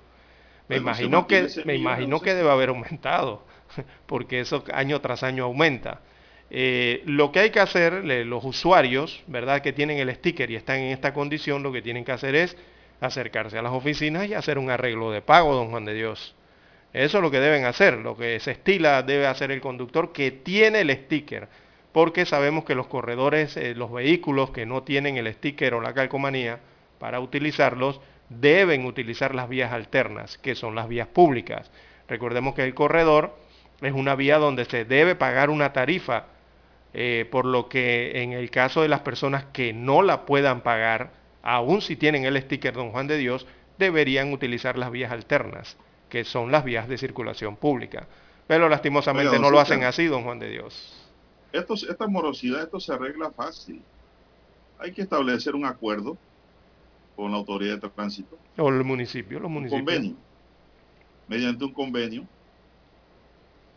Speaker 3: Me imagino que me imagino que debe haber aumentado, porque eso año tras año aumenta. Eh, lo que hay que hacer, los usuarios, ¿verdad? Que tienen el sticker y están en esta condición, lo que tienen que hacer es acercarse a las oficinas y hacer un arreglo de pago, don Juan de Dios. Eso es lo que deben hacer, lo que se estila debe hacer el conductor que tiene el sticker porque sabemos que los corredores, eh, los vehículos que no tienen el sticker o la calcomanía para utilizarlos, deben utilizar las vías alternas, que son las vías públicas. Recordemos que el corredor es una vía donde se debe pagar una tarifa, eh, por lo que en el caso de las personas que no la puedan pagar, aun si tienen el sticker Don Juan de Dios, deberían utilizar las vías alternas, que son las vías de circulación pública. Pero lastimosamente no lo hacen así, Don Juan de Dios.
Speaker 2: Esto, esta morosidad, esto se arregla fácil. Hay que establecer un acuerdo con la autoridad de tránsito.
Speaker 3: O el municipio, los municipios.
Speaker 2: Un convenio. Mediante un convenio.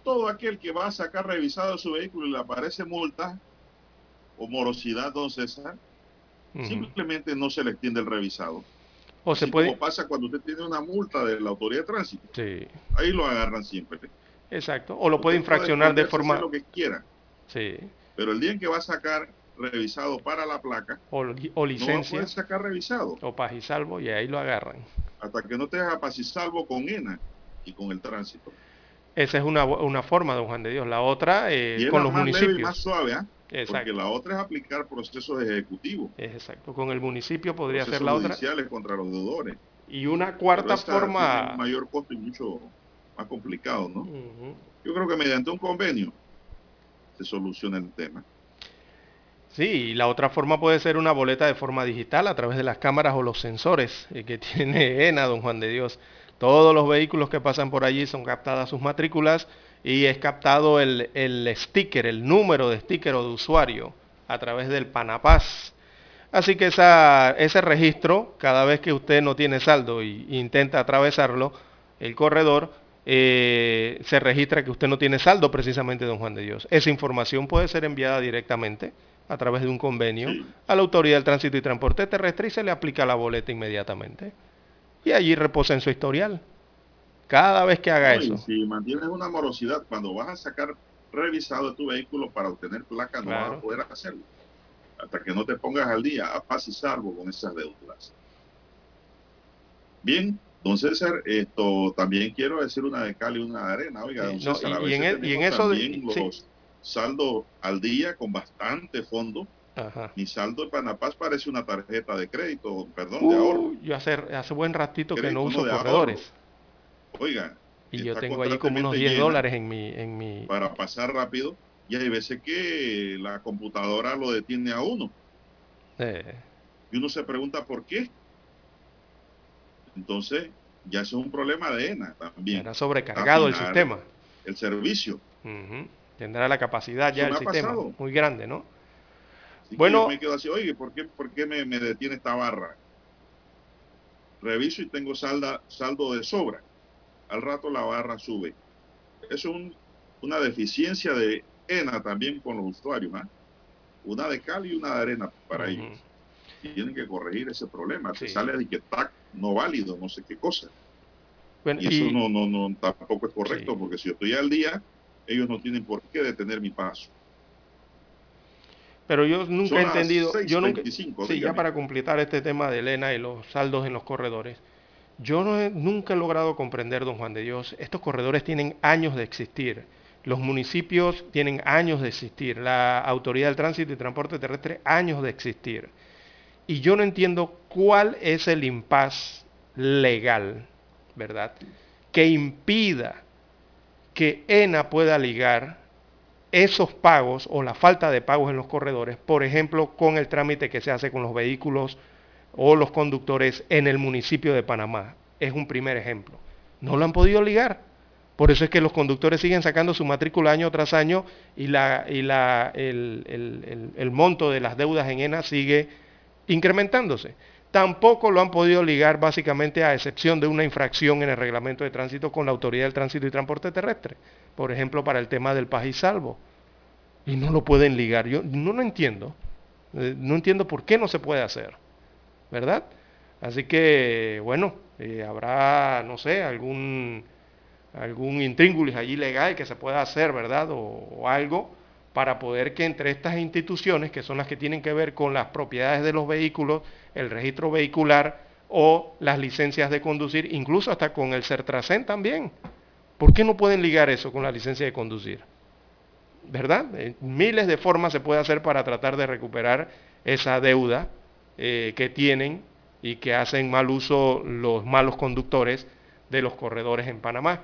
Speaker 2: Todo aquel que va a sacar revisado su vehículo y le aparece multa o morosidad, don César, simplemente no se le extiende el revisado. O se puede... Como pasa cuando usted tiene una multa de la autoridad de tránsito.
Speaker 3: Sí.
Speaker 2: Ahí lo agarran siempre.
Speaker 3: Exacto. O lo puede infraccionar de forma...
Speaker 2: lo que quiera.
Speaker 3: Sí.
Speaker 2: Pero el día en que va a sacar revisado para la placa
Speaker 3: o, licencia
Speaker 2: no sacar revisado.
Speaker 3: O paz y salvo y ahí lo agarran.
Speaker 2: Hasta que no te haga paz y salvo con ENA y con el tránsito.
Speaker 3: Esa es una, una forma don Juan de Dios. La otra eh, con los
Speaker 2: más
Speaker 3: municipios.
Speaker 2: leve y más suave ¿eh? porque la otra es aplicar procesos ejecutivos.
Speaker 3: Exacto. Con el municipio podría ser la otra.
Speaker 2: judiciales contra los deudores.
Speaker 3: Y una cuarta forma
Speaker 2: mayor costo y mucho más complicado no yo creo que mediante un convenio se soluciona el tema
Speaker 3: Sí, y la otra forma puede ser una boleta de forma digital a través de las cámaras o los sensores eh, que tiene ENA, don Juan de Dios. Todos los vehículos que pasan por allí son captadas sus matrículas y es captado el, el sticker, el número de sticker o de usuario a través del Panapaz. Así que esa, ese registro, cada vez que usted no tiene saldo e intenta atravesarlo, el corredor, eh, se registra que usted no tiene saldo precisamente, don Juan de Dios. Esa información puede ser enviada directamente a través de un convenio a la Autoridad del Tránsito y Transporte Terrestre y se le aplica la boleta inmediatamente. Y allí reposa en su historial. Cada vez que haga eso.
Speaker 2: Si mantienes una morosidad, cuando vas a sacar revisado tu vehículo para obtener placa, no vas a poder hacerlo. Hasta que no te pongas al día, a paz y salvo con esas deudas. Bien, don César, esto también quiero decir una de cal y una de arena. Oiga, don César,
Speaker 3: y, en, eso
Speaker 2: de, saldo al día con bastante fondo. Mi saldo de Panapaz parece una tarjeta de crédito, perdón, de ahorro.
Speaker 3: Yo hace, hace buen ratito que no uso corredores.
Speaker 2: Oiga.
Speaker 3: Y yo tengo ahí como unos 10 dólares en mi, en mi...
Speaker 2: Para pasar rápido. Y hay veces que la computadora lo detiene a uno. Y uno se pregunta por qué. Entonces, ya eso es un problema de ENA también.
Speaker 3: Era sobrecargado el sistema.
Speaker 2: El servicio.
Speaker 3: Tendrá la capacidad ya el sistema. Muy grande, ¿no? bueno.
Speaker 2: Yo me quedo así, oye, ¿por qué, por qué me, detiene esta barra? Reviso y tengo salda, saldo de sobra. Al rato la barra sube. Eso es una deficiencia de ENA también con los usuarios. ¿ah? Una de cal y una de arena para ellos. Tienen que corregir ese problema. Se sale de que TAC no válido, no sé qué cosa. y, eso no, no, no, tampoco es correcto, porque si yo estoy al día, ellos no tienen por qué detener mi paso.
Speaker 3: Pero yo nunca he entendido, yo nunca, sí, ya para completar este tema de Elena y los saldos en los corredores, yo no he, nunca he logrado comprender, don Juan de Dios, estos corredores tienen años de existir, los municipios tienen años de existir, la Autoridad del Tránsito y Transporte Terrestre años de existir. Y yo no entiendo cuál es el impas legal, ¿verdad? Que impida que ENA pueda ligar esos pagos o la falta de pagos en los corredores, por ejemplo, con el trámite que se hace con los vehículos o los conductores en el municipio de Panamá. Es un primer ejemplo. No lo han podido ligar. Por eso es que los conductores siguen sacando su matrícula año tras año y, la, y la, el, el monto de las deudas en ENA sigue incrementándose tampoco lo han podido ligar básicamente a excepción de una infracción en el reglamento de tránsito con la Autoridad del Tránsito y Transporte Terrestre, por ejemplo, para el tema del paz y salvo. Y no lo pueden ligar. Yo no lo entiendo. Eh, no entiendo por qué no se puede hacer. ¿Verdad? Así que, bueno, eh, habrá, no sé, algún, algún intríngulis allí legal que se pueda hacer, ¿verdad? o algo para poder que entre estas instituciones, que son las que tienen que ver con las propiedades de los vehículos, el registro vehicular o las licencias de conducir, incluso hasta con el CERTRACEN también. ¿Por qué no pueden ligar eso con la licencia de conducir? ¿verdad? miles de formas se puede hacer para tratar de recuperar esa deuda que tienen y que hacen mal uso los malos conductores de los corredores en Panamá.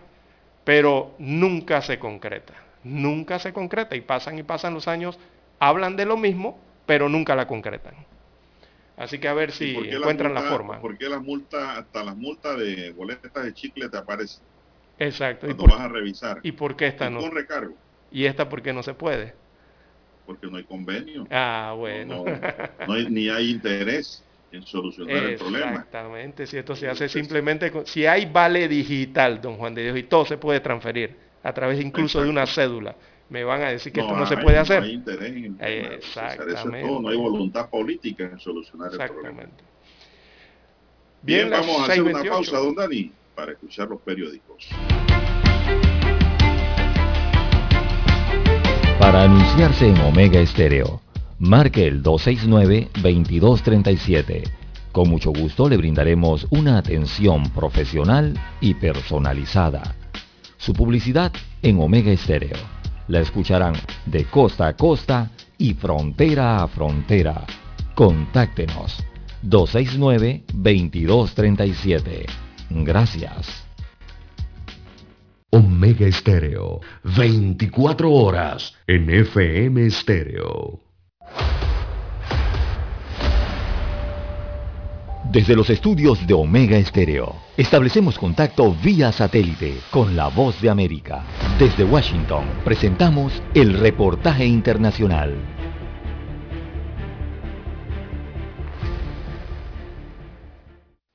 Speaker 3: Pero nunca se concreta, nunca se concreta y pasan y pasan los años, hablan de lo mismo, pero nunca la concretan. Así que a ver si encuentran la, forma.
Speaker 2: ¿Por qué las multas, hasta las multas de boletas de chicle te aparecen?
Speaker 3: Exacto.
Speaker 2: Cuando vas a revisar.
Speaker 3: ¿Y por qué esta no?
Speaker 2: Con recargo.
Speaker 3: ¿Y esta por qué no se puede?
Speaker 2: Porque no hay convenio.
Speaker 3: Ah, bueno.
Speaker 2: No, hay, ni hay interés en solucionar el problema.
Speaker 3: Exactamente, si esto se hace simplemente, si hay vale digital, don Juan de Dios, y todo se puede transferir a través incluso de una cédula, me van a decir que esto no se puede hacer.
Speaker 2: No hay interés en
Speaker 3: Exactamente.
Speaker 2: no hay voluntad política en solucionar el problema.
Speaker 3: Bien,
Speaker 2: Bien vamos a hacer una pausa, don Dani, para escuchar los periódicos.
Speaker 1: Para anunciarse en Omega Estéreo marque el 269-2237. Con mucho gusto le brindaremos una atención profesional y personalizada. Su publicidad en Omega Estéreo. La escucharán de costa a costa y frontera a frontera. Contáctenos 269-2237. Gracias.
Speaker 5: Omega Estéreo, 24 horas en FM Estéreo.
Speaker 1: Desde los estudios de Omega Estéreo, establecemos contacto vía satélite con la voz de América. Desde Washington, presentamos el reportaje internacional.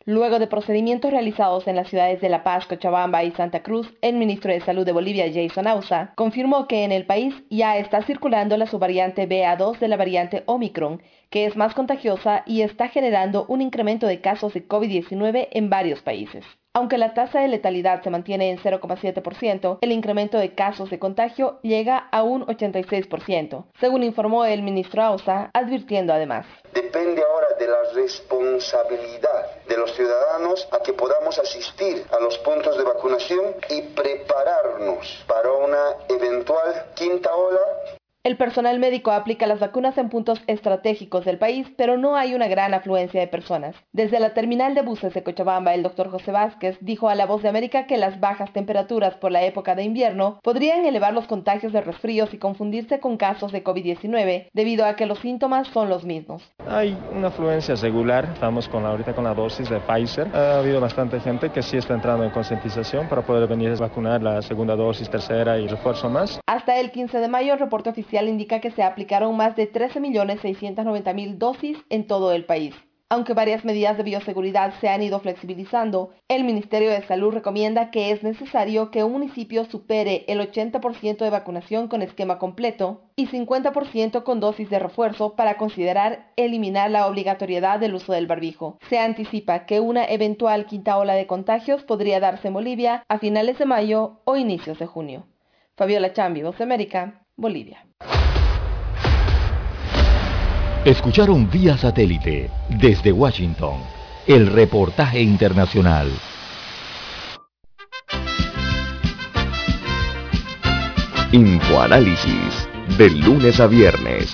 Speaker 9: Luego de procedimientos realizados en las ciudades de La Paz, Cochabamba y Santa Cruz, el ministro de Salud de Bolivia, Jason Ausa, confirmó que en el país ya está circulando la subvariante BA2 de la variante Omicron, que es más contagiosa y está generando un incremento de casos de COVID-19 en varios países. Aunque la tasa de letalidad se mantiene en 0,7%, el incremento de casos de contagio llega a un 86%, según informó el ministro Ausa, advirtiendo además.
Speaker 10: Depende ahora de la responsabilidad de los ciudadanos a que podamos asistir a los puntos de vacunación y prepararnos para una eventual quinta ola
Speaker 9: el personal médico aplica las vacunas en puntos estratégicos del país, pero no hay una gran afluencia de personas. Desde la terminal de buses de Cochabamba, el doctor José Vázquez dijo a La Voz de América que las bajas temperaturas por la época de invierno podrían elevar los contagios de resfríos y confundirse con casos de COVID-19, debido a que los síntomas son los mismos.
Speaker 11: Hay una afluencia regular, estamos con ahorita con la dosis de Pfizer. Ha habido bastante gente que sí está entrando en concientización para poder venir a vacunar la segunda dosis, tercera y refuerzo más.
Speaker 9: Hasta el 15 de mayo, el reporte oficial indica que se aplicaron más de 13.690.000 dosis en todo el país. Aunque varias medidas de bioseguridad se han ido flexibilizando, el Ministerio de Salud recomienda que es necesario que un municipio supere el 80% de vacunación con esquema completo y 50% con dosis de refuerzo para considerar eliminar la obligatoriedad del uso del barbijo. Se anticipa que una eventual quinta ola de contagios podría darse en Bolivia a finales de mayo o inicios de junio. Fabiola Chambi, Voz América, Bolivia.
Speaker 1: Escucharon vía satélite desde Washington el reportaje internacional. Infoanálisis, de lunes a viernes,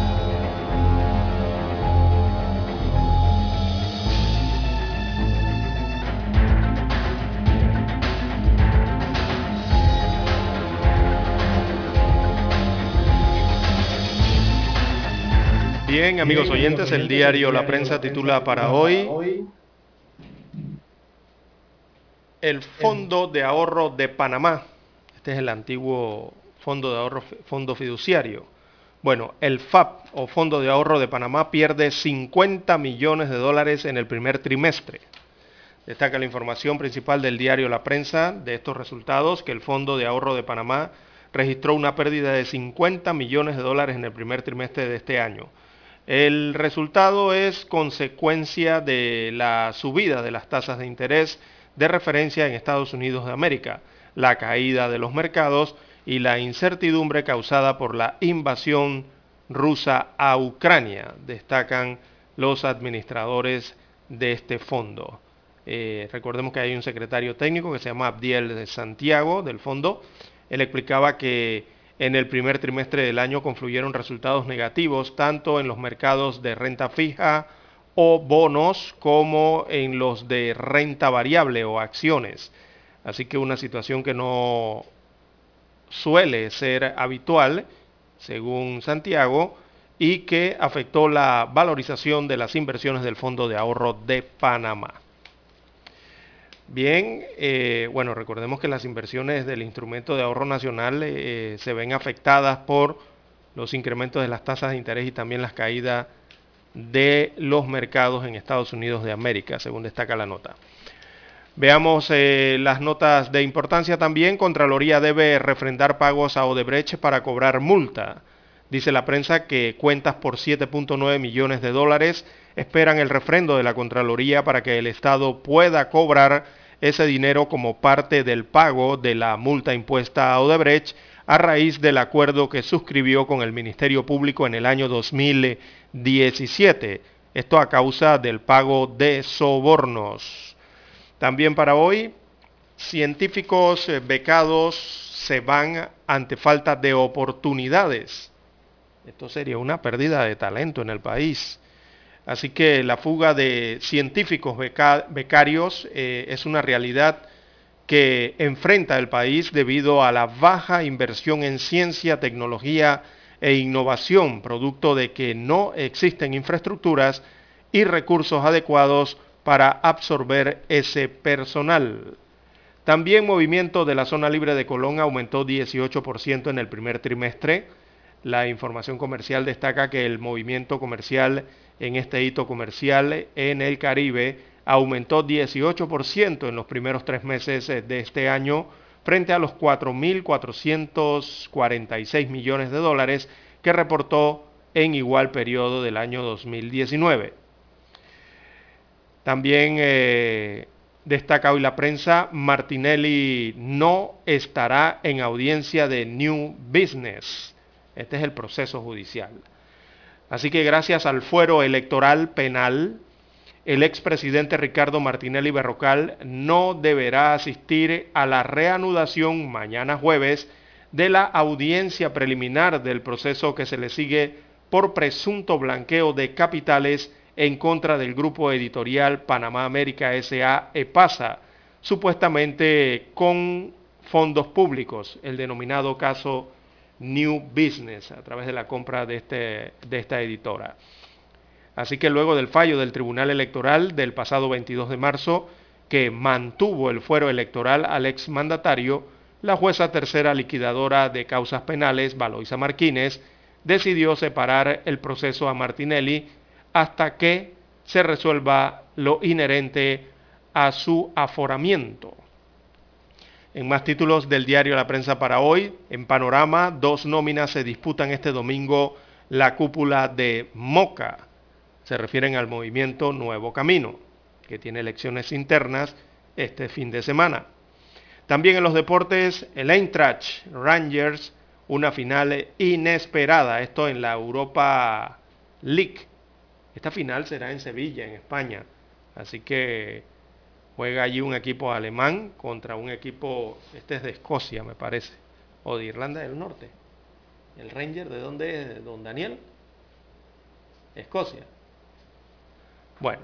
Speaker 3: Bien, amigos oyentes, el diario La Prensa titula para hoy el Fondo de Ahorro de Panamá, este es el antiguo Fondo de Ahorro, Fondo Fiduciario. Bueno, el FAP o Fondo de Ahorro de Panamá pierde 50 millones de dólares en el primer trimestre. Destaca la información principal del diario La Prensa de estos resultados, que el Fondo de Ahorro de Panamá registró una pérdida de 50 millones de dólares en el primer trimestre de este año. El resultado es consecuencia de la subida de las tasas de interés de referencia en Estados Unidos de América, la caída de los mercados y la incertidumbre causada por la invasión rusa a Ucrania, destacan los administradores de este fondo. Eh, recordemos que hay un secretario técnico que se llama Abdiel Santiago del fondo. Él explicaba que en el primer trimestre del año confluyeron resultados negativos tanto en los mercados de renta fija o bonos como en los de renta variable o acciones. Así que una situación que no suele ser habitual, según Santiago, y que afectó la valorización de las inversiones del Fondo de Ahorro de Panamá. Bien, eh, bueno, recordemos que las inversiones del Instrumento de Ahorro Nacional eh, se ven afectadas por los incrementos de las tasas de interés y también las caídas de los mercados en Estados Unidos de América, según destaca la nota. Veamos eh, las notas de importancia también. Contraloría debe refrendar pagos a Odebrecht para cobrar multa. Dice la prensa que cuentas por 7.9 millones de dólares esperan el refrendo de la Contraloría para que el Estado pueda cobrar ese dinero como parte del pago de la multa impuesta a Odebrecht a raíz del acuerdo que suscribió con el Ministerio Público en el año 2017. Esto a causa del pago de sobornos. También para hoy, científicos eh, becados se van ante falta de oportunidades. Esto sería una pérdida de talento en el país. Así que la fuga de científicos becarios eh, es una realidad que enfrenta el país debido a la baja inversión en ciencia, tecnología e innovación, producto de que no existen infraestructuras y recursos adecuados para absorber ese personal. También movimiento de la zona libre de Colón aumentó 18% en el primer trimestre. La información comercial destaca que el movimiento comercial en este hito comercial en el Caribe aumentó 18% en los primeros tres meses eh, de este año frente a los 4.446 millones de dólares que reportó en igual periodo del año 2019. También eh, destaca hoy la prensa, Martinelli no estará en audiencia de New Business. Este es el proceso judicial. Así que gracias al fuero electoral penal, el expresidente Ricardo Martinelli Berrocal no deberá asistir a la reanudación mañana jueves de la audiencia preliminar del proceso que se le sigue por presunto blanqueo de capitales en contra del grupo editorial Panamá América SA EPASA, supuestamente con fondos públicos, el denominado caso New Business a través de la compra de, este, de esta editora. Así que luego del fallo del Tribunal Electoral del pasado 22 de marzo, que mantuvo el fuero electoral al exmandatario, la jueza tercera liquidadora de causas penales, Valoisa Martínez, decidió separar el proceso a Martinelli hasta que se resuelva lo inherente a su aforamiento. En más títulos del diario La Prensa para hoy, en panorama, dos nóminas se disputan este domingo la cúpula de Moca. Se refieren al movimiento Nuevo Camino, que tiene elecciones internas este fin de semana. También en los deportes, el Eintracht Rangers, una final inesperada, esto en la Europa League. Esta final será en Sevilla, en España. Así que Juega allí un equipo alemán contra un equipo, este es de Escocia me parece, o de Irlanda del Norte. ¿El Ranger de dónde es, don Daniel? Escocia. Bueno,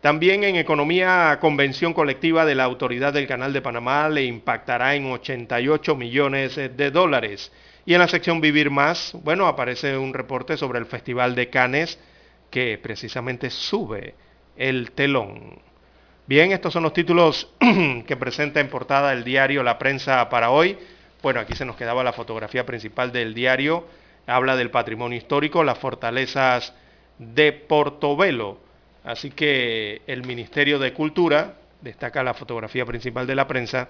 Speaker 3: también en economía, convención colectiva de la Autoridad del Canal de Panamá le impactará en 88 millones de dólares. Y en la sección Vivir Más, bueno, aparece un reporte sobre el Festival de Cannes que precisamente sube el telón. Bien, estos son los títulos que presenta en portada el diario La Prensa para hoy. Bueno, aquí se nos quedaba la fotografía principal del diario. Habla del patrimonio histórico, las fortalezas de Portobelo. Así que el Ministerio de Cultura, destaca la fotografía principal de la prensa,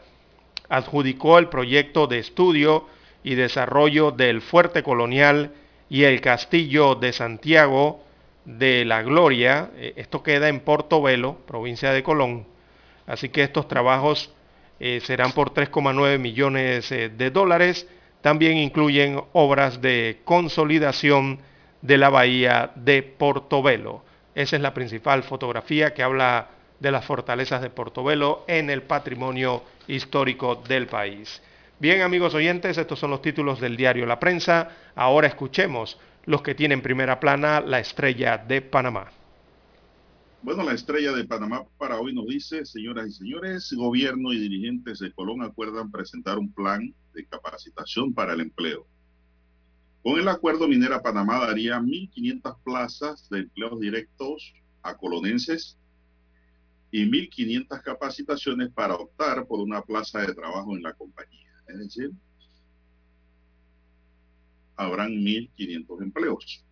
Speaker 3: adjudicó el proyecto de estudio y desarrollo del fuerte colonial y el castillo de Santiago de la Gloria. Eh, esto queda en Portobelo, provincia de Colón. Así que estos trabajos eh, serán por 3,9 millones eh, de dólares. También incluyen obras de consolidación de la bahía de Portobelo. Esa es la principal fotografía que habla de las fortalezas de Portobelo en el patrimonio histórico del país. Bien, amigos oyentes, estos son los títulos del diario La Prensa. Ahora escuchemos los que tienen primera plana la estrella de Panamá.
Speaker 2: Bueno, la estrella de Panamá para hoy nos dice, señoras y señores, gobierno y dirigentes de Colón acuerdan presentar un plan de capacitación para el empleo. Con el acuerdo, Minera Panamá daría 1.500 plazas de empleos directos a colonenses y 1.500 capacitaciones para optar por una plaza de trabajo en la compañía. Es decir, habrán 1.500 empleos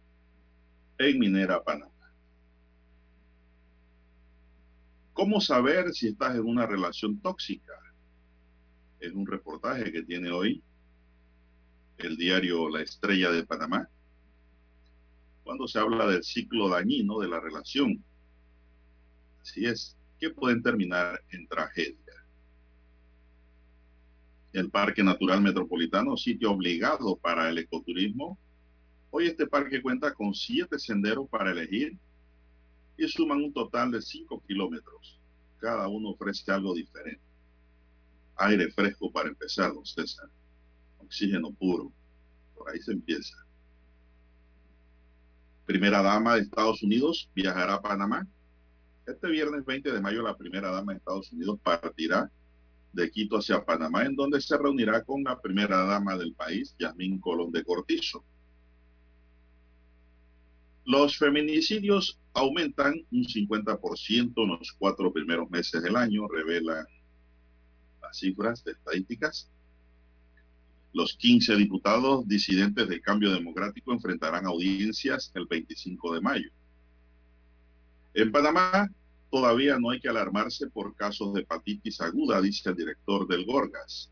Speaker 2: en Minera Panamá. ¿Cómo saber si estás en una relación tóxica? Es un reportaje que tiene hoy el diario La Estrella de Panamá, cuando se habla del ciclo dañino de la relación. Así es, que pueden terminar en tragedia. El Parque Natural Metropolitano, sitio obligado para el ecoturismo. Hoy este parque cuenta con siete senderos para elegir y suman un total de cinco kilómetros. Cada uno ofrece algo diferente. Aire fresco para empezar, don César oxígeno puro. Por ahí se empieza. Primera dama de Estados Unidos viajará a Panamá. Este viernes 20 de mayo la primera dama de Estados Unidos partirá de Quito hacia Panamá, en donde se reunirá con la primera dama del país, Yasmín Colón de Cortizo. Los feminicidios aumentan un 50% en los cuatro primeros meses del año, revelan las cifras estadísticas. Los 15 diputados disidentes del cambio democrático enfrentarán audiencias el 25 de mayo. En Panamá todavía no hay que alarmarse por casos de hepatitis aguda, dice el director del Gorgas.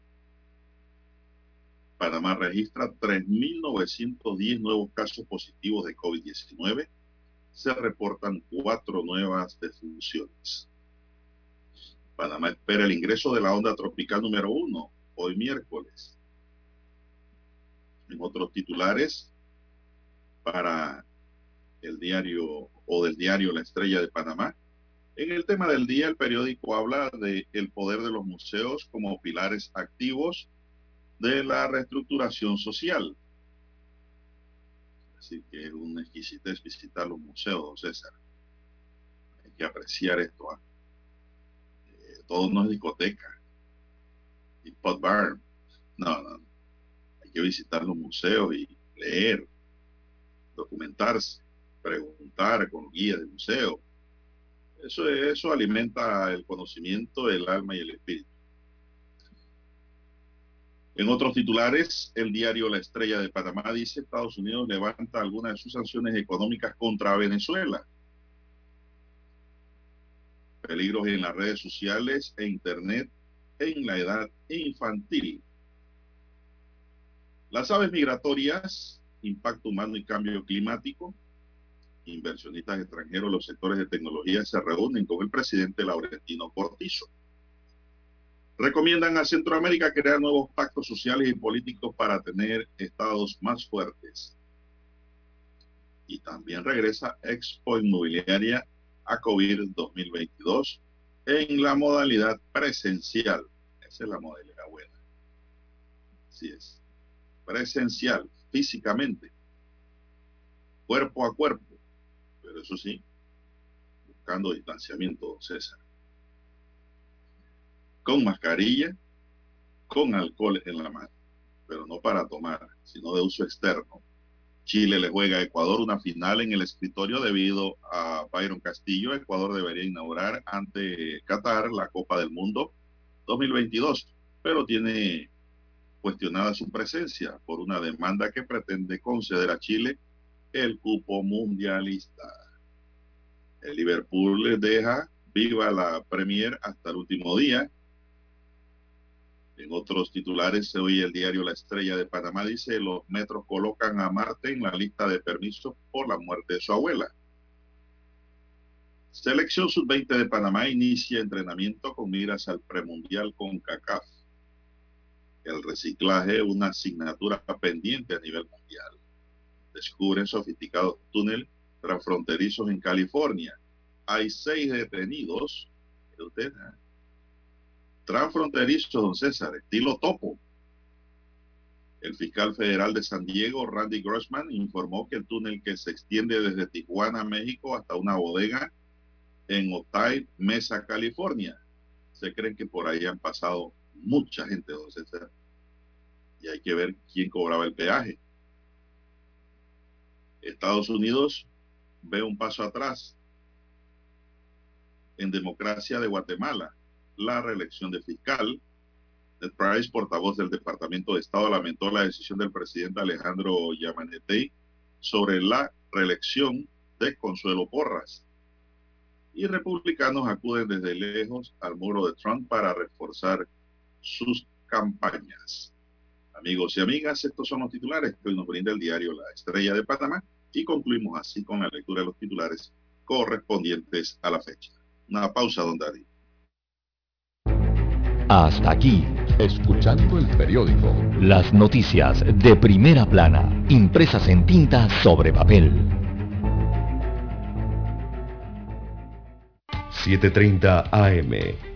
Speaker 2: Panamá registra 3.910 nuevos casos positivos de COVID-19. Se reportan cuatro nuevas defunciones. Panamá espera el ingreso de la onda tropical número uno, hoy miércoles en otros titulares para el diario o del diario La Estrella de Panamá. En el tema del día, el periódico habla de el poder de los museos como pilares activos de la reestructuración social. Así que es un exquisitez visitar los museos, César. Hay que apreciar esto. ¿ah? Eh, todo no es discoteca y pot bar. No, no, que visitar los museos y leer, documentarse, preguntar con guías de museo. Eso, eso alimenta el conocimiento, el alma y el espíritu. En otros titulares, el diario La Estrella de Panamá dice Estados Unidos levanta algunas de sus sanciones económicas contra Venezuela. Peligros en las redes sociales e Internet en la edad infantil. Las aves migratorias, impacto humano y cambio climático. Inversionistas extranjeros, los sectores de tecnología se reúnen con el presidente Laurentino Cortizo. Recomiendan a Centroamérica crear nuevos pactos sociales y políticos para tener estados más fuertes. Y también regresa Expo Inmobiliaria a COVID 2022 en la modalidad presencial. Esa es la modalidad buena. Así es presencial, físicamente, cuerpo a cuerpo, eso sí, buscando distanciamiento, César. Con mascarilla, con alcohol en la mano, pero no para tomar, sino de uso externo. Chile le juega a Ecuador una final en el escritorio debido a Byron Castillo. Ecuador debería inaugurar ante Qatar la Copa del Mundo 2022, pero tiene cuestionada su presencia por una demanda que pretende conceder a Chile el cupo mundialista. El Liverpool le deja viva la Premier hasta el último día en otros titulares, hoy el diario La Estrella de Panamá dice, los metros colocan a Marte en la lista de permisos por la muerte de su abuela. Selección Sub-20 de Panamá inicia entrenamiento con miras al premundial con CACAF. El reciclaje, una asignatura pendiente a nivel mundial. Descubren sofisticados túneles transfronterizos en California. Hay seis detenidos. Usted, ¿eh? transfronterizo, don César, estilo topo. El fiscal federal de San Diego, Randy Grossman, informó que el túnel que se extiende desde Tijuana, México, hasta una bodega en Otay, Mesa, California. Se creen que por ahí han pasado mucha gente, don César. Y hay que ver quién cobraba el peaje. Estados Unidos ve un paso atrás en democracia de Guatemala la reelección de fiscal. Ned Price, portavoz del Departamento de Estado, lamentó la decisión del presidente Alejandro Yamanetei sobre la reelección de Consuelo Porras. Y republicanos acuden desde lejos al muro de Trump para reforzar sus campañas. Amigos y amigas, estos son los titulares que hoy nos brinda el diario La Estrella de Panamá y concluimos así con la lectura de los titulares correspondientes a la fecha. Una pausa, don David.
Speaker 1: Hasta aquí,
Speaker 5: escuchando el periódico.
Speaker 1: Las noticias de primera plana, impresas en tinta sobre papel.
Speaker 5: 7.30 AM.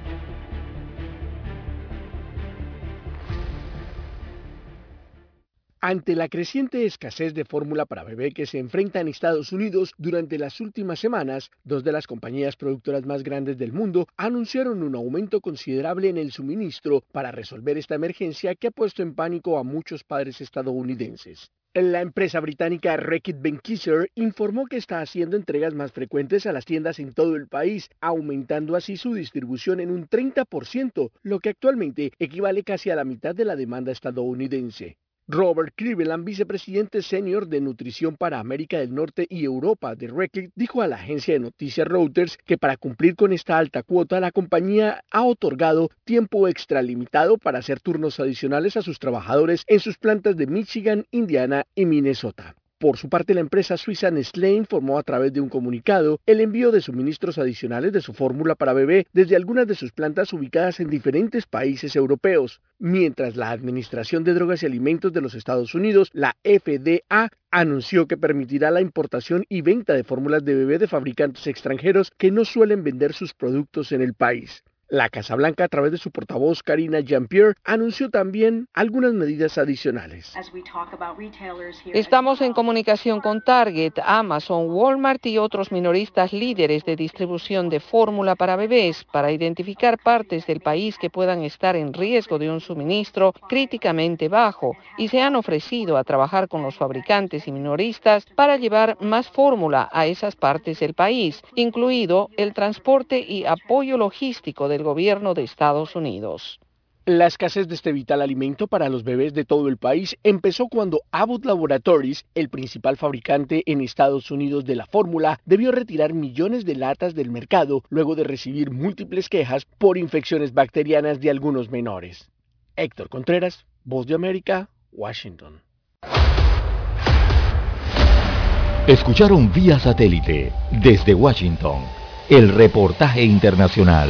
Speaker 12: Ante la creciente escasez de fórmula para bebé que se enfrenta en Estados Unidos durante las últimas semanas, dos de las compañías productoras más grandes del mundo anunciaron un aumento considerable en el suministro para resolver esta emergencia que ha puesto en pánico a muchos padres estadounidenses. La empresa británica Reckitt Benckiser informó que está haciendo entregas más frecuentes a las tiendas en todo el país, aumentando así su distribución en un 30%, lo que actualmente equivale casi a la mitad de la demanda estadounidense. Robert Cleveland, vicepresidente senior de nutrición para América del Norte y Europa de Reckitt, dijo a la agencia de noticias Reuters que para cumplir con esta alta cuota, la compañía ha otorgado tiempo extralimitado para hacer turnos adicionales a sus trabajadores en sus plantas de Michigan, Indiana y Minnesota. Por su parte, la empresa suiza Nestlé informó a través de un comunicado el envío de suministros adicionales de su fórmula para bebé desde algunas de sus plantas ubicadas en diferentes países europeos, mientras la Administración de Drogas y Alimentos de los Estados Unidos, la FDA, anunció que permitirá la importación y venta de fórmulas de bebé de fabricantes extranjeros que no suelen vender sus productos en el país. La Casa Blanca, a través de su portavoz Karina Jean-Pierre, anunció también algunas medidas adicionales.
Speaker 13: Estamos en comunicación con Target, Amazon, Walmart y otros minoristas líderes de distribución de fórmula para bebés para identificar partes del país que puedan estar en riesgo de un suministro críticamente bajo y se han ofrecido a trabajar con los fabricantes y minoristas para llevar más fórmula a esas partes del país, incluido el transporte y apoyo logístico del gobierno de Estados Unidos.
Speaker 12: La escasez de este vital alimento para los bebés de todo el país empezó cuando Abbott Laboratories, el principal fabricante en Estados Unidos de la fórmula, debió retirar millones de latas del mercado luego de recibir múltiples quejas por infecciones bacterianas de algunos menores. Héctor Contreras, Voz de América, Washington.
Speaker 1: Escucharon vía satélite desde Washington el reportaje internacional.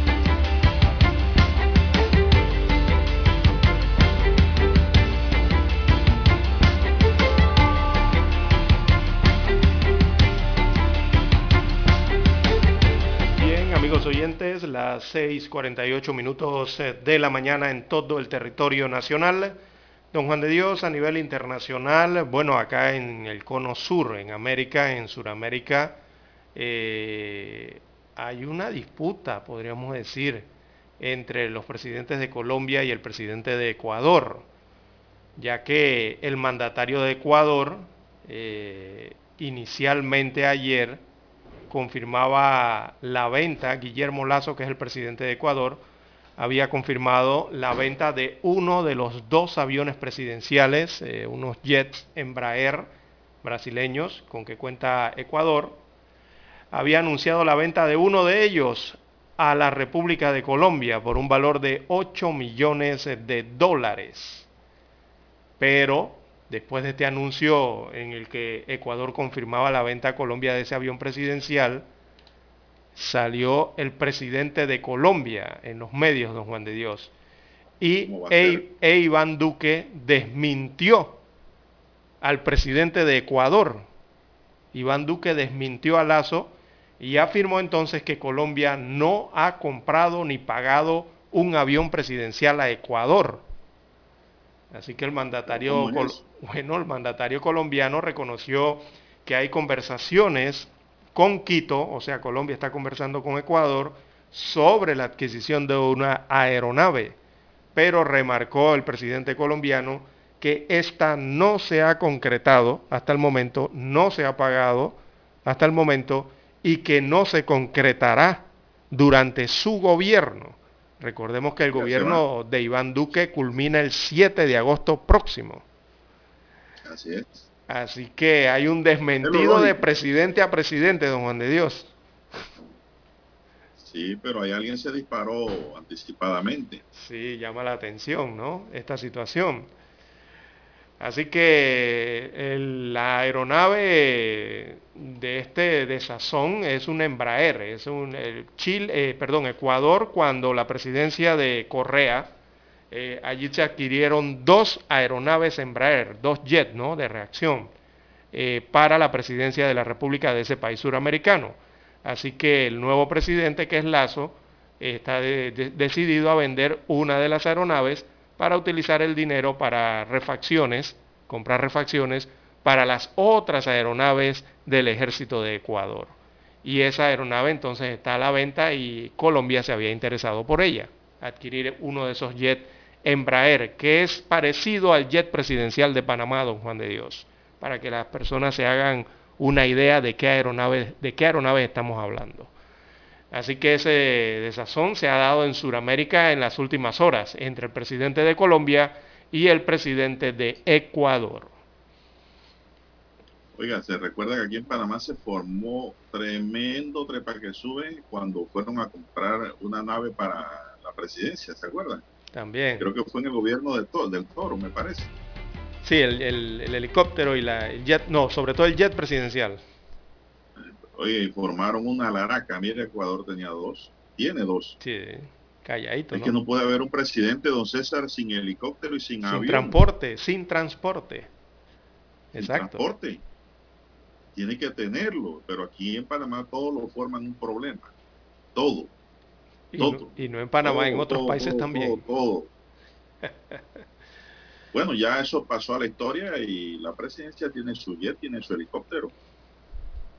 Speaker 3: Las 6.48 minutos eh, de la mañana en todo el territorio nacional. Don Juan de Dios, a nivel internacional, bueno, acá en el cono sur, en América, en Sudamérica, eh, hay una disputa, podríamos decir, entre los presidentes de Colombia y el presidente de Ecuador, ya que el mandatario de Ecuador, eh, inicialmente ayer, confirmaba la venta, Guillermo Lazo, que es el presidente de Ecuador, había confirmado la venta de uno de los dos aviones presidenciales, eh, unos jets Embraer brasileños con que cuenta Ecuador. Había anunciado la venta de uno de ellos a la República de Colombia por un valor de 8 millones de dólares. Pero después de este anuncio en el que Ecuador confirmaba la venta a Colombia de ese avión presidencial, salió el presidente de Colombia en los medios, don Juan de Dios, y e, e, Iván Duque desmintió al presidente de Ecuador. Iván Duque desmintió a Lazo y afirmó entonces que Colombia no ha comprado ni pagado un avión presidencial a Ecuador. Así que el mandatario, bueno, el mandatario colombiano reconoció que hay conversaciones con Quito, o sea, Colombia está conversando con Ecuador sobre la adquisición de una aeronave, pero remarcó el presidente colombiano que esta no se ha concretado hasta el momento, no se ha pagado hasta el momento y que no se concretará durante su gobierno. Recordemos que el gobierno de Iván Duque culmina el 7 de agosto próximo.
Speaker 2: Así es.
Speaker 3: Así que hay un desmentido de presidente a presidente, don Juan de Dios.
Speaker 2: Sí, pero hay alguien se disparó anticipadamente.
Speaker 3: Sí, llama la atención, ¿no? Esta situación. Así que la aeronave de este de Sazón es un Embraer, es un Chile, eh, perdón, Ecuador cuando la presidencia de Correa eh, allí se adquirieron dos aeronaves Embraer, dos jets, ¿no? De reacción eh, para la presidencia de la República de ese país suramericano. Así que el nuevo presidente que es Lazo está decidido a vender una de las aeronaves para utilizar el dinero para refacciones, comprar refacciones para las otras aeronaves del ejército de Ecuador. Y esa aeronave entonces está a la venta y Colombia se había interesado por ella, adquirir uno de esos jets Embraer, que es parecido al jet presidencial de Panamá, don Juan de Dios, para que las personas se hagan una idea de qué aeronaves, de qué aeronaves estamos hablando. Así que ese desazón se ha dado en Sudamérica en las últimas horas entre el presidente de Colombia y el presidente de Ecuador.
Speaker 2: Oiga, se recuerda que aquí en Panamá se formó tremendo trepa que sube cuando fueron a comprar una nave para la presidencia, ¿se acuerdan?
Speaker 3: También.
Speaker 2: Creo que fue en el gobierno de del Toro, me parece.
Speaker 3: Sí, el, helicóptero y la, el jet, no, sobre todo el jet presidencial.
Speaker 2: Oye, formaron una laraca. Mira, Ecuador tenía dos. Tiene dos.
Speaker 3: Sí, calladito.
Speaker 2: Es que no puede haber un presidente, don César, sin helicóptero y sin, avión.
Speaker 3: Sin transporte, sin transporte. Exacto.
Speaker 2: transporte. Tiene que tenerlo, pero aquí en Panamá todo lo forman un problema. Todo.
Speaker 3: Y, todo. No, y no en Panamá, en otros países también.
Speaker 2: Todo. bueno, ya eso pasó a la historia y la presidencia tiene su jet, tiene su helicóptero.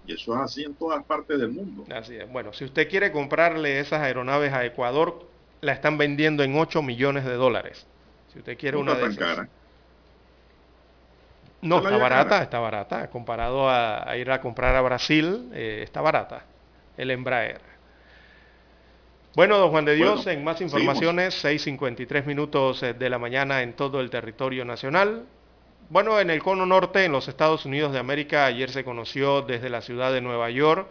Speaker 2: Y eso es así en todas partes del mundo.
Speaker 3: Así es. Bueno, si usted quiere comprarle esas aeronaves a Ecuador, la están vendiendo en 8 millones de dólares. Si usted quiere una de esas. Cara. No, está barata, está barata. Comparado a, ir a comprar a Brasil, eh, está barata el Embraer. Bueno, don Juan de Dios, en más informaciones, 6.53 minutos eh, de la mañana en todo el territorio nacional. Bueno, en el cono norte, en los Estados Unidos de América, ayer se conoció desde la ciudad de Nueva York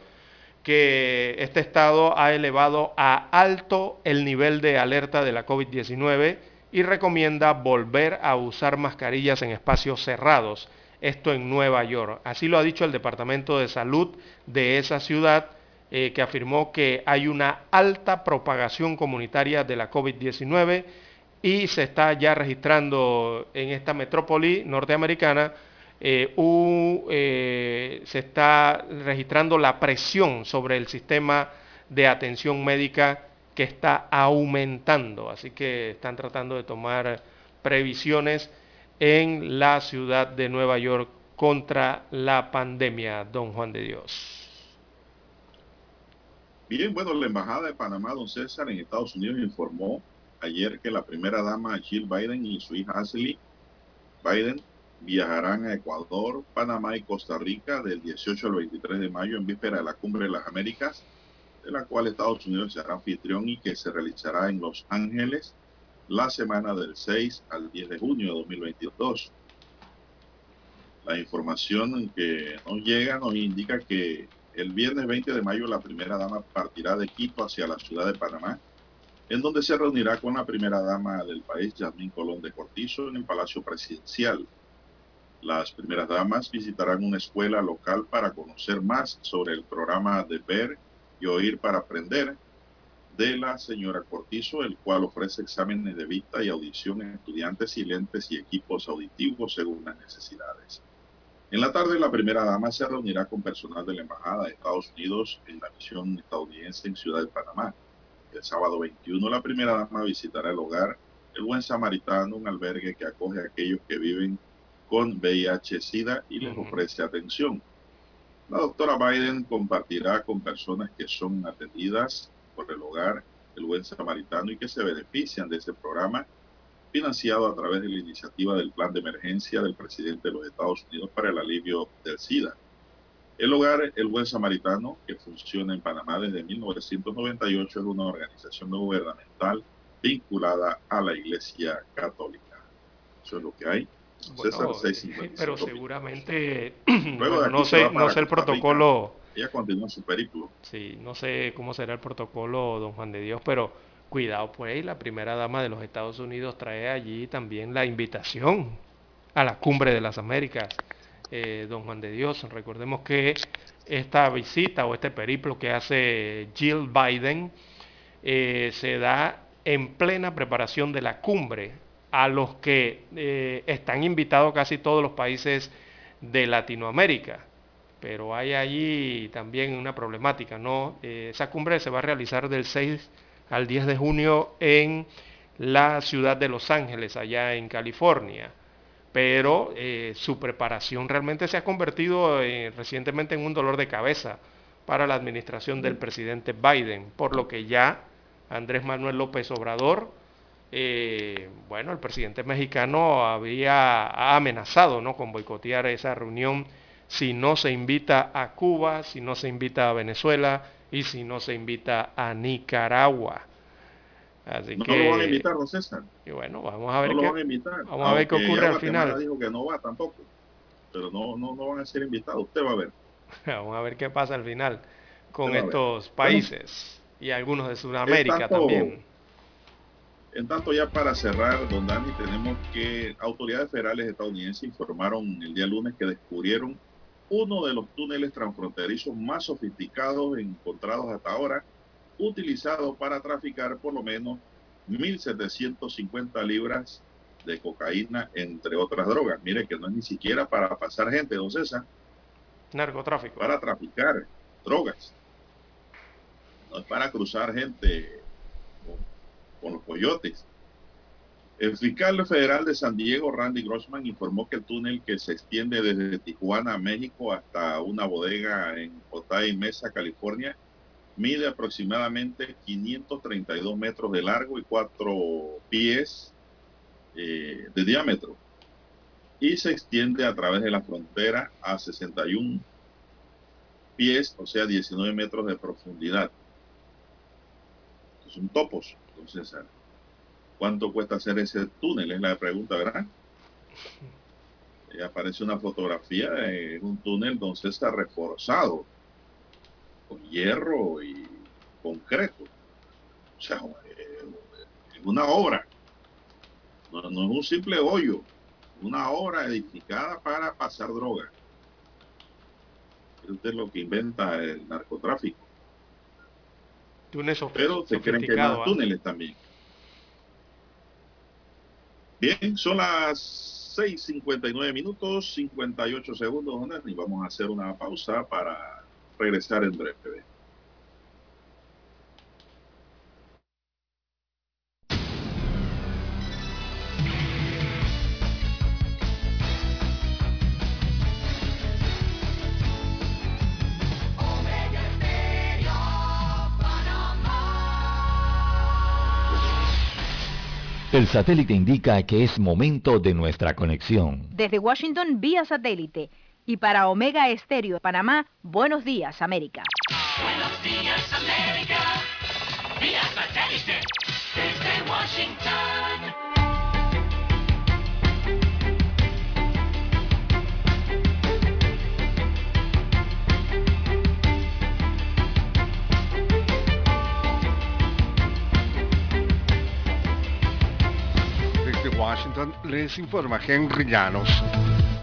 Speaker 3: que este estado ha elevado a alto el nivel de alerta de la COVID-19 y recomienda volver a usar mascarillas en espacios cerrados, esto en Nueva York. Así lo ha dicho el Departamento de Salud de esa ciudad, eh, que afirmó que hay una alta propagación comunitaria de la COVID-19 y se está ya registrando en esta metrópoli norteamericana, eh, eh, se está registrando la presión sobre el sistema de atención médica que está aumentando. Así que están tratando de tomar previsiones en la ciudad de Nueva York contra la pandemia, don Juan de Dios.
Speaker 2: Bien, bueno, la Embajada de Panamá, don César, en Estados Unidos informó ayer que la primera dama Jill Biden y su hija Ashley Biden viajarán a Ecuador, Panamá y Costa Rica del 18 al 23 de mayo en víspera de la Cumbre de las Américas, de la cual Estados Unidos será anfitrión y que se realizará en Los Ángeles la semana del 6 al 10 de junio de 2022. La información que nos llega nos indica que el viernes 20 de mayo la primera dama partirá de Quito hacia la ciudad de Panamá en donde se reunirá con la primera dama del país, Yasmín Colón de Cortizo, en el Palacio Presidencial. Las primeras damas visitarán una escuela local para conocer más sobre el programa de ver y oír para aprender de la señora Cortizo, el cual ofrece exámenes de vista y audición en estudiantes y lentes y equipos auditivos según las necesidades. En la tarde, la primera dama se reunirá con personal de la Embajada de Estados Unidos en la misión estadounidense en Ciudad de Panamá el sábado 21, la primera dama visitará el hogar El Buen Samaritano, un albergue que acoge a aquellos que viven con VIH-Sida y les ofrece atención. La doctora Biden compartirá con personas que son atendidas por el hogar El Buen Samaritano y que se benefician de ese programa financiado a través de la iniciativa del Plan de Emergencia del presidente de los Estados Unidos para el alivio del SIDA. El hogar El Buen Samaritano, que funciona en Panamá desde 1998, es una organización no gubernamental vinculada a la Iglesia Católica. Eso es lo que hay.
Speaker 3: César pero seguramente no sé, no sé el protocolo.
Speaker 2: ella continúa su periplo.
Speaker 3: Sí, no sé cómo será el protocolo, don Juan de Dios, pero cuidado pues, la primera dama de los Estados Unidos trae allí también la invitación a la cumbre de las Américas eh, don Juan de Dios. Recordemos que esta visita o este periplo que hace Jill Biden eh, se da en plena preparación de la cumbre a los que eh, están invitados casi todos los países de Latinoamérica. Pero hay allí también una problemática, ¿no? esa cumbre se va a realizar del 6 al 10 de junio en la ciudad de Los Ángeles, allá en California pero eh, su preparación realmente se ha convertido eh, recientemente en un dolor de cabeza para la administración del presidente Biden, por lo que ya Andrés Manuel López Obrador, eh, bueno, el presidente mexicano había amenazado ¿no? con boicotear esa reunión si no se invita a Cuba, si no se invita a Venezuela y si no se invita a Nicaragua.
Speaker 2: Así no lo van a invitar, don César.
Speaker 3: Y bueno, vamos a ver,
Speaker 2: no
Speaker 3: qué,
Speaker 2: lo van a invitar.
Speaker 3: Vamos a ver qué ocurre al final.
Speaker 2: dijo que no va tampoco, pero no, no, no van a ser invitados. Usted va a ver.
Speaker 3: vamos a ver qué pasa al final con estos países y algunos de Sudamérica también.
Speaker 2: En tanto, ya para cerrar, don Dani, tenemos que autoridades federales estadounidenses informaron el día lunes que descubrieron uno de los túneles transfronterizos más sofisticados encontrados hasta ahora, utilizado para traficar por lo menos 1.750 libras de cocaína, entre otras drogas. Mire que no es ni siquiera para pasar gente, don César.
Speaker 3: Narcotráfico.
Speaker 2: Para traficar drogas. No es para cruzar gente con, los coyotes. El fiscal federal de San Diego, Randy Grossman, informó que el túnel que se extiende desde Tijuana, México, hasta una bodega en Otay Mesa, California, mide aproximadamente 532 metros de largo y 4 pies eh, de diámetro y se extiende a través de la frontera a 61 pies, o sea, 19 metros de profundidad. Son topos, entonces, ¿cuánto cuesta hacer ese túnel? Es la pregunta, ¿verdad? Y aparece una fotografía de un túnel donde está reforzado con hierro y concreto. O sea, es una obra. No, no, es un simple hoyo, una obra edificada para pasar droga. Esto es lo que inventa el narcotráfico. Pero se creen que hay más ¿ah? túneles también. Bien, son las 6.59 minutos, 58 segundos, y vamos a hacer una pausa para regresar en breve.
Speaker 1: El satélite indica que es momento de nuestra conexión.
Speaker 14: Desde Washington vía satélite y para Omega Estéreo Panamá, buenos días América.
Speaker 15: Buenos días América, vía satélite desde Washington.
Speaker 16: Washington les informa Henry Llanos.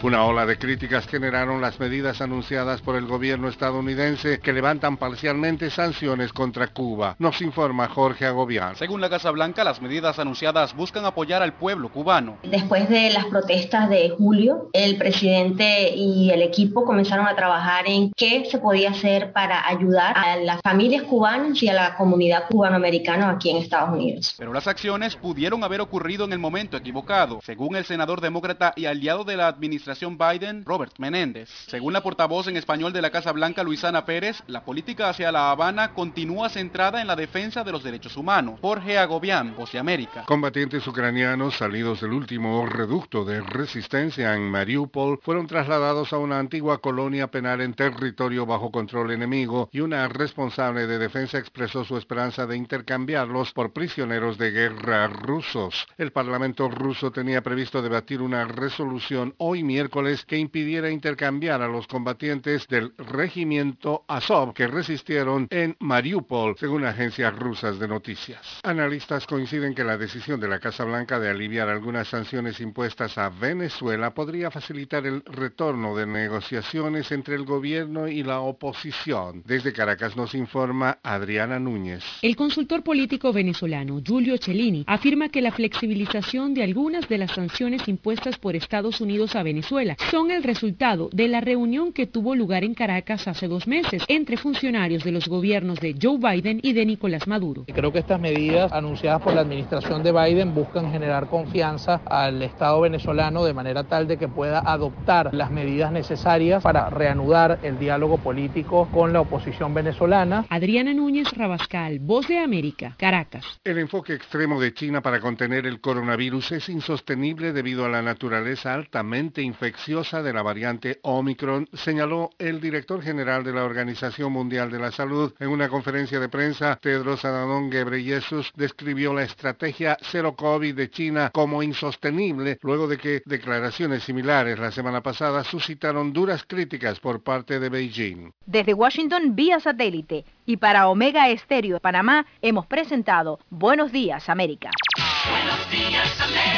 Speaker 16: Una ola de críticas generaron las medidas anunciadas por el gobierno estadounidense que levantan parcialmente sanciones contra Cuba. Nos informa Jorge Agobián.
Speaker 17: Según la Casa Blanca, las medidas anunciadas buscan apoyar al pueblo cubano.
Speaker 18: Después de las protestas de julio, el presidente y el equipo comenzaron a trabajar en qué se podía hacer para ayudar a las familias cubanas y a la comunidad cubanoamericana aquí en Estados Unidos.
Speaker 17: Pero las acciones pudieron haber ocurrido en el momento equivocado, según el senador demócrata y aliado de la administración Biden, Robert Menéndez. Según la portavoz en español de la Casa Blanca, Luisana Pérez, la política hacia La Habana continúa centrada en la defensa de los derechos humanos. Jorge Agobián, Voz de América.
Speaker 16: Combatientes ucranianos salidos del último reducto de resistencia en Mariupol fueron trasladados a una antigua colonia penal en territorio bajo control enemigo y una responsable de defensa expresó su esperanza de intercambiarlos por prisioneros de guerra rusos. El Parlamento ruso tenía previsto debatir una resolución hoy miércoles que impidiera intercambiar a los combatientes del regimiento Azov que resistieron en Mariupol, según agencias rusas de noticias. Analistas coinciden que la decisión de la Casa Blanca de aliviar algunas sanciones impuestas a Venezuela podría facilitar el retorno de negociaciones entre el gobierno y la oposición. Desde Caracas nos informa Adriana Núñez.
Speaker 19: El consultor político venezolano Giulio Cellini afirma que la flexibilización de algunas de las sanciones impuestas por Estados Unidos a Venezuela son el resultado de la reunión que tuvo lugar en Caracas hace dos meses entre funcionarios de los gobiernos de Joe Biden y de Nicolás Maduro.
Speaker 20: Creo que estas medidas anunciadas por la administración de Biden buscan generar confianza al Estado venezolano de manera tal de que pueda adoptar las medidas necesarias para reanudar el diálogo político con la oposición venezolana.
Speaker 19: Adriana Núñez Rabascal, Voz de América, Caracas.
Speaker 16: El enfoque extremo de China para contener el coronavirus es insostenible debido a la naturaleza altamente infecciosa de la variante Omicron, señaló el director general de la Organización Mundial de la Salud. En una conferencia de prensa, Tedros Adhanom Ghebreyesus describió la estrategia cero COVID de China como insostenible luego de que declaraciones similares la semana pasada suscitaron duras críticas por parte de Beijing.
Speaker 21: Desde Washington vía satélite y para Omega Estéreo de Panamá hemos presentado Buenos Días América.
Speaker 15: Buenos días, América.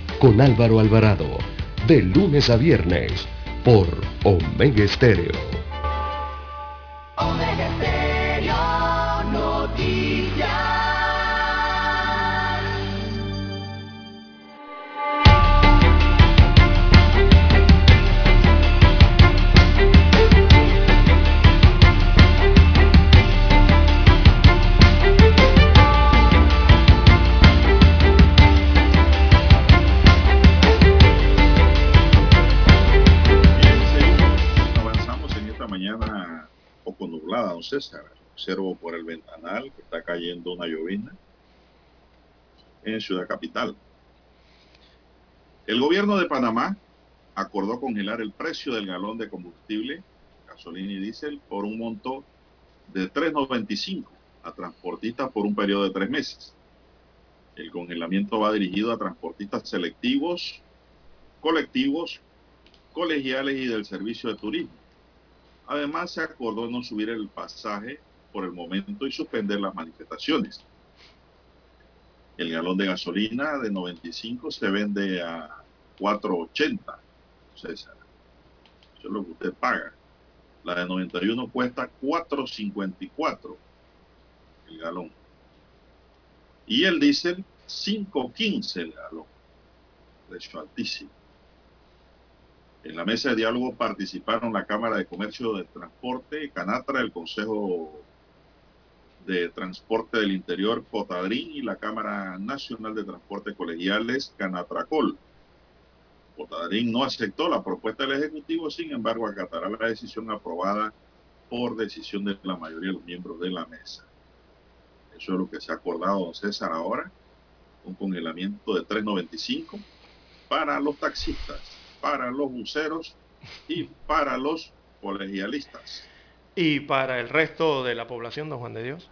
Speaker 5: Con Álvaro Alvarado. De lunes a viernes. Por Omega Estéreo.
Speaker 4: Omega Stereo
Speaker 2: don César. Observo por el ventanal que está cayendo una llovina en Ciudad Capital. El gobierno de Panamá acordó congelar el precio del galón de combustible, gasolina y diésel, por un monto de 3.95 a transportistas por un periodo de tres meses. El congelamiento va dirigido a transportistas selectivos, colectivos, colegiales y del servicio de turismo. Además, se acordó no subir el pasaje por el momento y suspender las manifestaciones. El galón de gasolina de 95 se vende a 4.80, César. Eso es lo que usted paga. La de 91 cuesta 4.54 el galón. Y el diésel 5.15 el galón. Precio altísimo. En la mesa de diálogo participaron la Cámara de Comercio del Transporte, Canatra, el Consejo de Transporte del Interior, Cotadrín, y la Cámara Nacional de Transporte Colegiales, Canatracol. Cotadrín no aceptó la propuesta del Ejecutivo, sin embargo, acatará la decisión aprobada por decisión de la mayoría de los miembros de la mesa. Eso es lo que se ha acordado, don César, ahora, un congelamiento de 3.95 para los taxistas para los buceros y para los colegialistas.
Speaker 3: ¿Y para el resto de la población, don Juan de Dios?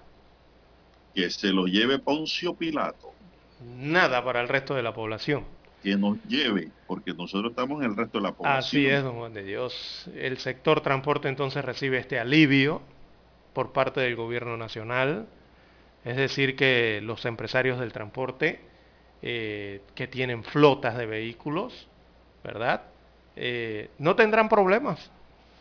Speaker 2: Que se lo lleve Poncio Pilato.
Speaker 3: Nada para el resto de la población.
Speaker 2: Que nos lleve, porque nosotros estamos en el resto de la población.
Speaker 3: Así es, don Juan de Dios. El sector transporte entonces recibe este alivio por parte del gobierno nacional. Es decir, que los empresarios del transporte eh, que tienen flotas de vehículos, ¿verdad? Eh, no tendrán problemas.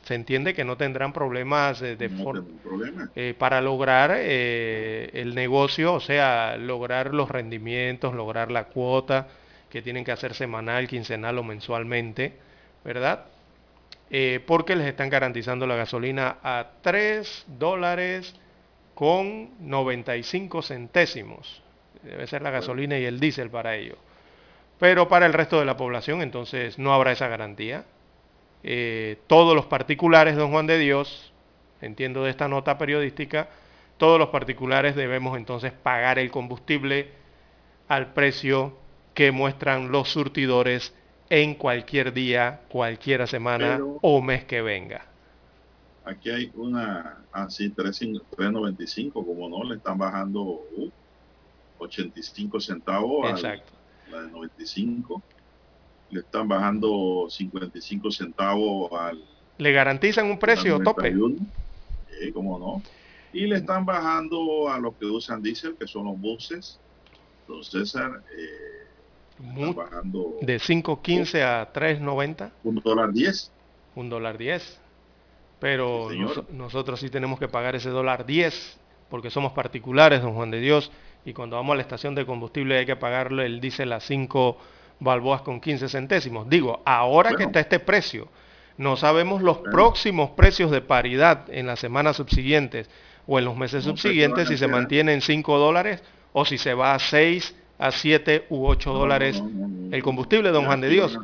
Speaker 3: Se entiende que no tendrán problemas eh, de
Speaker 2: No
Speaker 3: for-
Speaker 2: tenemos problema.
Speaker 3: eh, para lograr eh, el negocio, o sea, lograr los rendimientos, lograr la cuota que tienen que hacer semanal, quincenal o mensualmente, ¿verdad? Porque les están garantizando la gasolina a 3 dólares con 95 centésimos. Debe ser la gasolina y el diésel para ello. Pero para el resto de la población entonces no habrá esa garantía. Eh, todos los particulares, don Juan de Dios, entiendo de esta nota periodística, todos los particulares debemos entonces pagar el combustible al precio que muestran los surtidores en cualquier día, cualquier semana
Speaker 2: Pero-
Speaker 3: o mes que venga.
Speaker 2: Aquí hay una, así, 3.95, como no, le están bajando uh, 85 centavos
Speaker 3: Exacto.
Speaker 2: La de 95. Le están bajando 55 centavos al
Speaker 3: Le garantizan un precio tope.
Speaker 2: 91, eh, cómo no. Y le están bajando a los que usan diésel, que son los buses. Don César, eh, están bajando
Speaker 3: De 5.15 a 3.90,
Speaker 2: un dólar 10.
Speaker 3: un dólar 10. Pero
Speaker 2: Sí, señor.
Speaker 3: nos- nosotros sí tenemos que pagar ese dólar 10 porque somos particulares, don Juan de Dios, y cuando vamos a la estación de combustible hay que pagarle el diésel a balboas con 15 centésimos. Digo, ahora que está este precio, no sabemos los próximos precios de paridad en las semanas subsiguientes o en los meses subsiguientes si se mantiene en 5 dólares o si se va a 6, a 7 u 8 dólares el combustible, don Juan de Dios.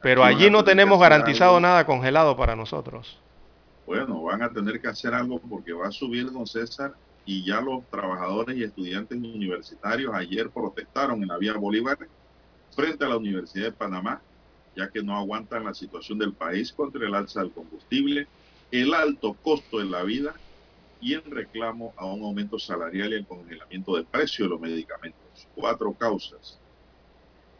Speaker 3: Pero allí no tenemos garantizado nada congelado para nosotros.
Speaker 2: Bueno, van a tener que hacer algo porque va a subir, don César, y ya los trabajadores y estudiantes universitarios ayer protestaron en la vía Bolívar frente a la Universidad de Panamá, ya que no aguantan la situación del país contra el alza del combustible, el alto costo de la vida y en reclamo a un aumento salarial y el congelamiento del precio de los medicamentos. Cuatro causas.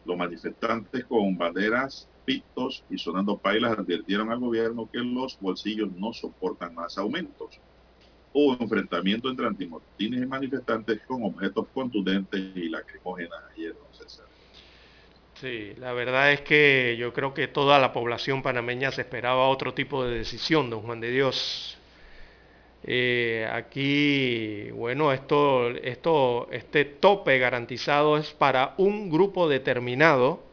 Speaker 2: Los manifestantes con banderas, pitos y sonando pailas advirtieron al gobierno que los bolsillos no soportan más aumentos. Hubo enfrentamiento entre antimotines y manifestantes con objetos contundentes y lacrimógenas ayer, no César.
Speaker 3: Sí, la verdad es que yo creo que toda la población panameña se esperaba otro tipo de decisión, don Juan de Dios. Eh, aquí, bueno, esto, esto, este tope garantizado es para un grupo determinado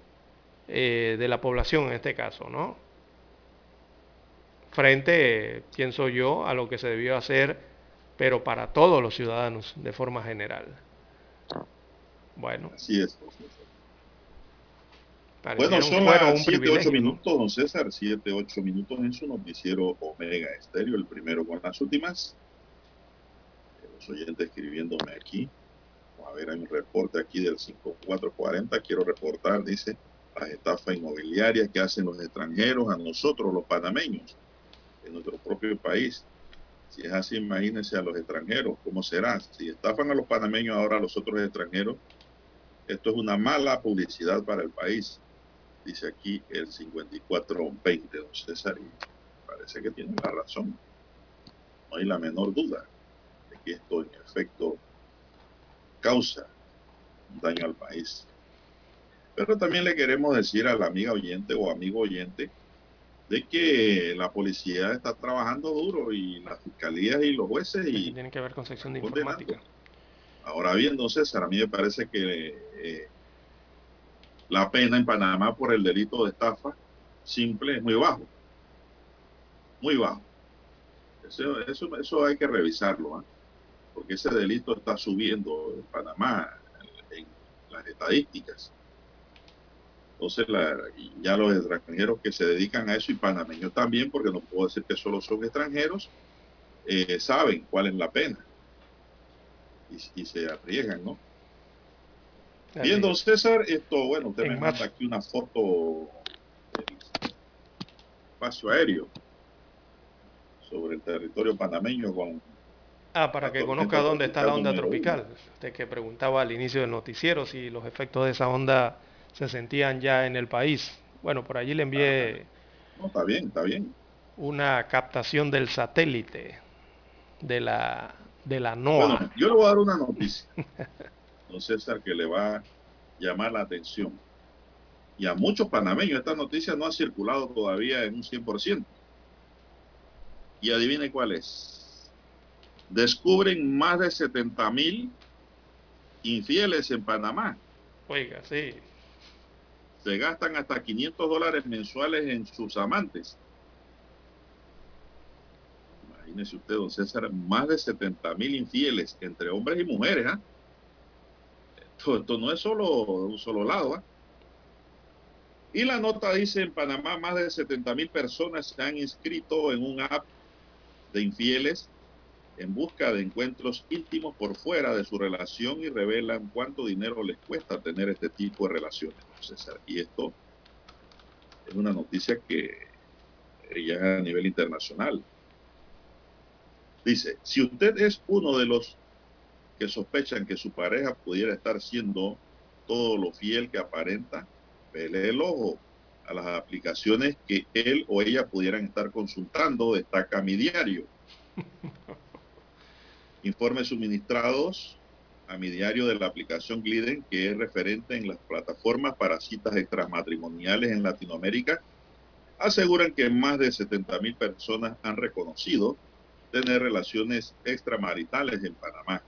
Speaker 3: eh, de la población en este caso, ¿no? Frente, pienso yo, a lo que se debió hacer, pero para todos los ciudadanos de forma general. Bueno.
Speaker 2: Así es. Bueno, son las 7, 8 minutos, don César, 7, 8 minutos en su noticiero Omega Estéreo, el primero con las últimas. Los oyentes escribiéndome aquí. Vamos a ver, hay un reporte aquí del 5440. Quiero reportar, dice, las estafas inmobiliarias que hacen los extranjeros a nosotros, los panameños, en nuestro propio país. Si es así, imagínense a los extranjeros, ¿cómo será? Si estafan a los panameños ahora a los otros extranjeros, esto es una mala publicidad para el país dice aquí el 5420, don César, y parece que tiene la razón. No hay la menor duda de que esto en efecto causa un daño al país. Pero también le queremos decir a la amiga oyente o amigo oyente de que la policía está trabajando duro y las fiscalías y los jueces y
Speaker 3: tienen que ver con sección de informática.
Speaker 2: Ahora bien, don César, a mí me parece que eh, la pena en Panamá por el delito de estafa simple es muy bajo. Muy bajo. Eso, eso, eso hay que revisarlo, ¿ah? porque ese delito está subiendo en Panamá en, las estadísticas. Entonces, la, ya los extranjeros que se dedican a eso y panameños también, porque no puedo decir que solo son extranjeros, eh, saben cuál es la pena y, y se arriesgan, ¿no? Bien, don César, esto, bueno, usted me manda aquí una foto del espacio aéreo sobre el territorio panameño con...
Speaker 3: Ah, para que conozca dónde está la onda tropical. Usted que preguntaba al inicio del noticiero si los efectos de esa onda se sentían ya en el país. Bueno, por allí le envié...
Speaker 2: No, está bien, está bien.
Speaker 3: Una captación del satélite de la, de la NOAA.
Speaker 2: Bueno, yo le voy a dar una noticia. don César, que le va a llamar la atención. Y a muchos panameños esta noticia no ha circulado todavía en un 100%. Y adivine cuál es. Descubren más de 70 mil infieles en Panamá.
Speaker 3: Oiga, sí.
Speaker 2: Se gastan hasta 500 dólares mensuales en sus amantes. Imagínese usted, don César, más de 70 mil infieles entre hombres y mujeres. ¿ah? Esto, no es solo un solo lado. ¿ah? Y la nota dice, en Panamá más de 70 mil personas se han inscrito en un app de infieles en busca de encuentros íntimos por fuera de su relación y revelan cuánto dinero les cuesta tener este tipo de relaciones. Y esto es una noticia que ya a nivel internacional. Dice, si usted es uno de los que sospechan que su pareja pudiera estar siendo todo lo fiel que aparenta, vele el ojo a las aplicaciones que él o ella pudieran estar consultando, destaca mi diario. Informes suministrados a mi diario de la aplicación Gliden, que es referente en las plataformas para citas extramatrimoniales en Latinoamérica, aseguran que más de 70 mil personas han reconocido tener relaciones extramaritales en Panamá.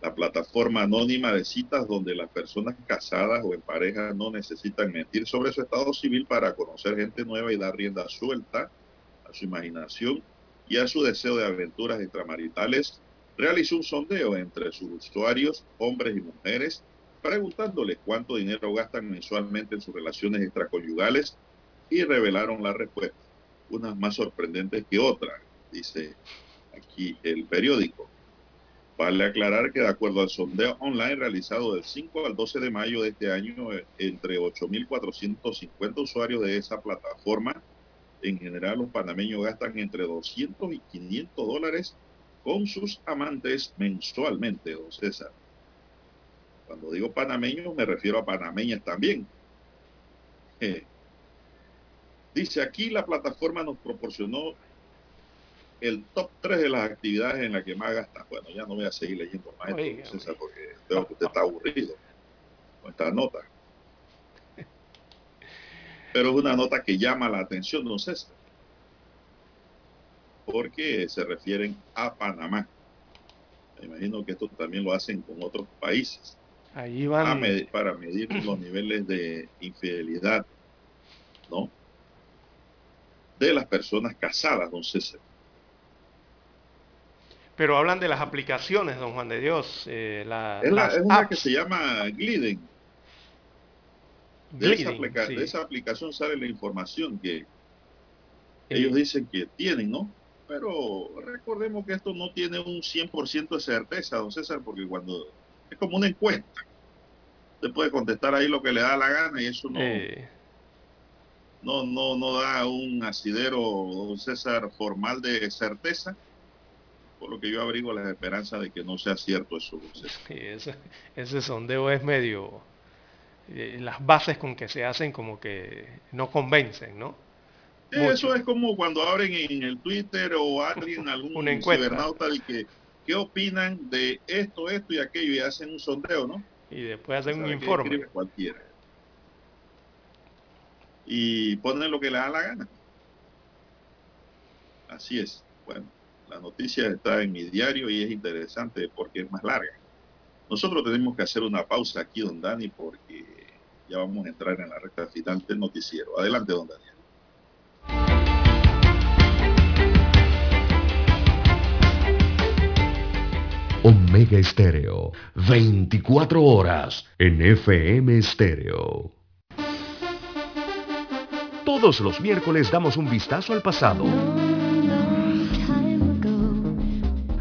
Speaker 2: la plataforma anónima de citas donde las personas casadas o en pareja no necesitan mentir sobre su estado civil para conocer gente nueva y dar rienda suelta a su imaginación y a su deseo de aventuras extramaritales, realizó un sondeo entre sus usuarios, hombres y mujeres, preguntándoles cuánto dinero gastan mensualmente en sus relaciones extraconyugales y revelaron la respuesta, unas más sorprendentes que otras, dice aquí el periódico. Vale aclarar que de acuerdo al sondeo online realizado del 5 al 12 de mayo de este año, eh, entre 8.450 usuarios de esa plataforma, en general los panameños gastan entre 200 y 500 dólares con sus amantes mensualmente, don César. Cuando digo panameños me refiero a panameñas también. Eh, dice aquí la plataforma nos proporcionó el top 3 de las actividades en las que más gasta. Bueno, ya no voy a seguir leyendo más César, porque veo que usted está aburrido con esta nota. Pero es una nota que llama la atención, don César, porque se refieren a Panamá. Me imagino que esto también lo hacen con otros países.
Speaker 3: Ahí van.
Speaker 2: Medir, para medir los niveles de infidelidad, ¿no? De las personas casadas, don César.
Speaker 3: Pero hablan de las aplicaciones, don Juan de Dios. Eh, la,
Speaker 2: es, la,
Speaker 3: las
Speaker 2: es una
Speaker 3: apps.
Speaker 2: que se llama Gliden. De, esa,
Speaker 3: Gliding,
Speaker 2: aplica-
Speaker 3: sí.
Speaker 2: de esa aplicación sale la información que ellos dicen que tienen, ¿no? Pero recordemos que esto no tiene un 100% de certeza, don César, porque cuando es como una encuesta, usted puede contestar ahí lo que le da la gana y eso no,
Speaker 3: Eh,
Speaker 2: no, no, no da un asidero, don César, formal de certeza, por lo que yo abrigo las esperanzas de que no sea cierto eso, don César.
Speaker 3: sí, ese, ese sondeo es medio... eh, las bases con que se hacen como que no convencen, ¿no?
Speaker 2: Eso es como cuando abren en el Twitter o alguien, algún
Speaker 3: Una
Speaker 2: cibernauta, de que, ¿qué opinan de esto, esto y aquello? Y hacen un sondeo, ¿no?
Speaker 3: Y después hacen un informe.
Speaker 2: cualquiera. Y ponen lo que le da la gana. Así es. Bueno, la noticia está en mi diario y es interesante porque es más larga. Nosotros tenemos que hacer una pausa aquí, don Dani, porque ya vamos a entrar en la recta final del noticiero. Adelante, don Dani.
Speaker 5: Omega Estéreo, 24 horas en FM Estéreo. Todos los miércoles damos un vistazo al pasado.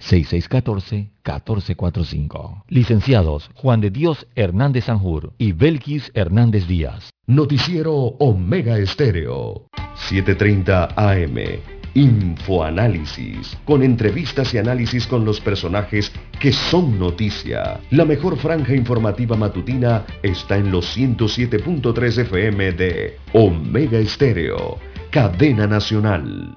Speaker 1: 6614-1445. Licenciados Juan de Dios Hernández Sanjur y Belkis Hernández Díaz.
Speaker 5: Noticiero Omega Estéreo, 7.30 AM. Infoanálisis, con entrevistas y análisis con los personajes que son noticia. La mejor franja informativa matutina está en los 107.3 FM de Omega Estéreo, cadena nacional.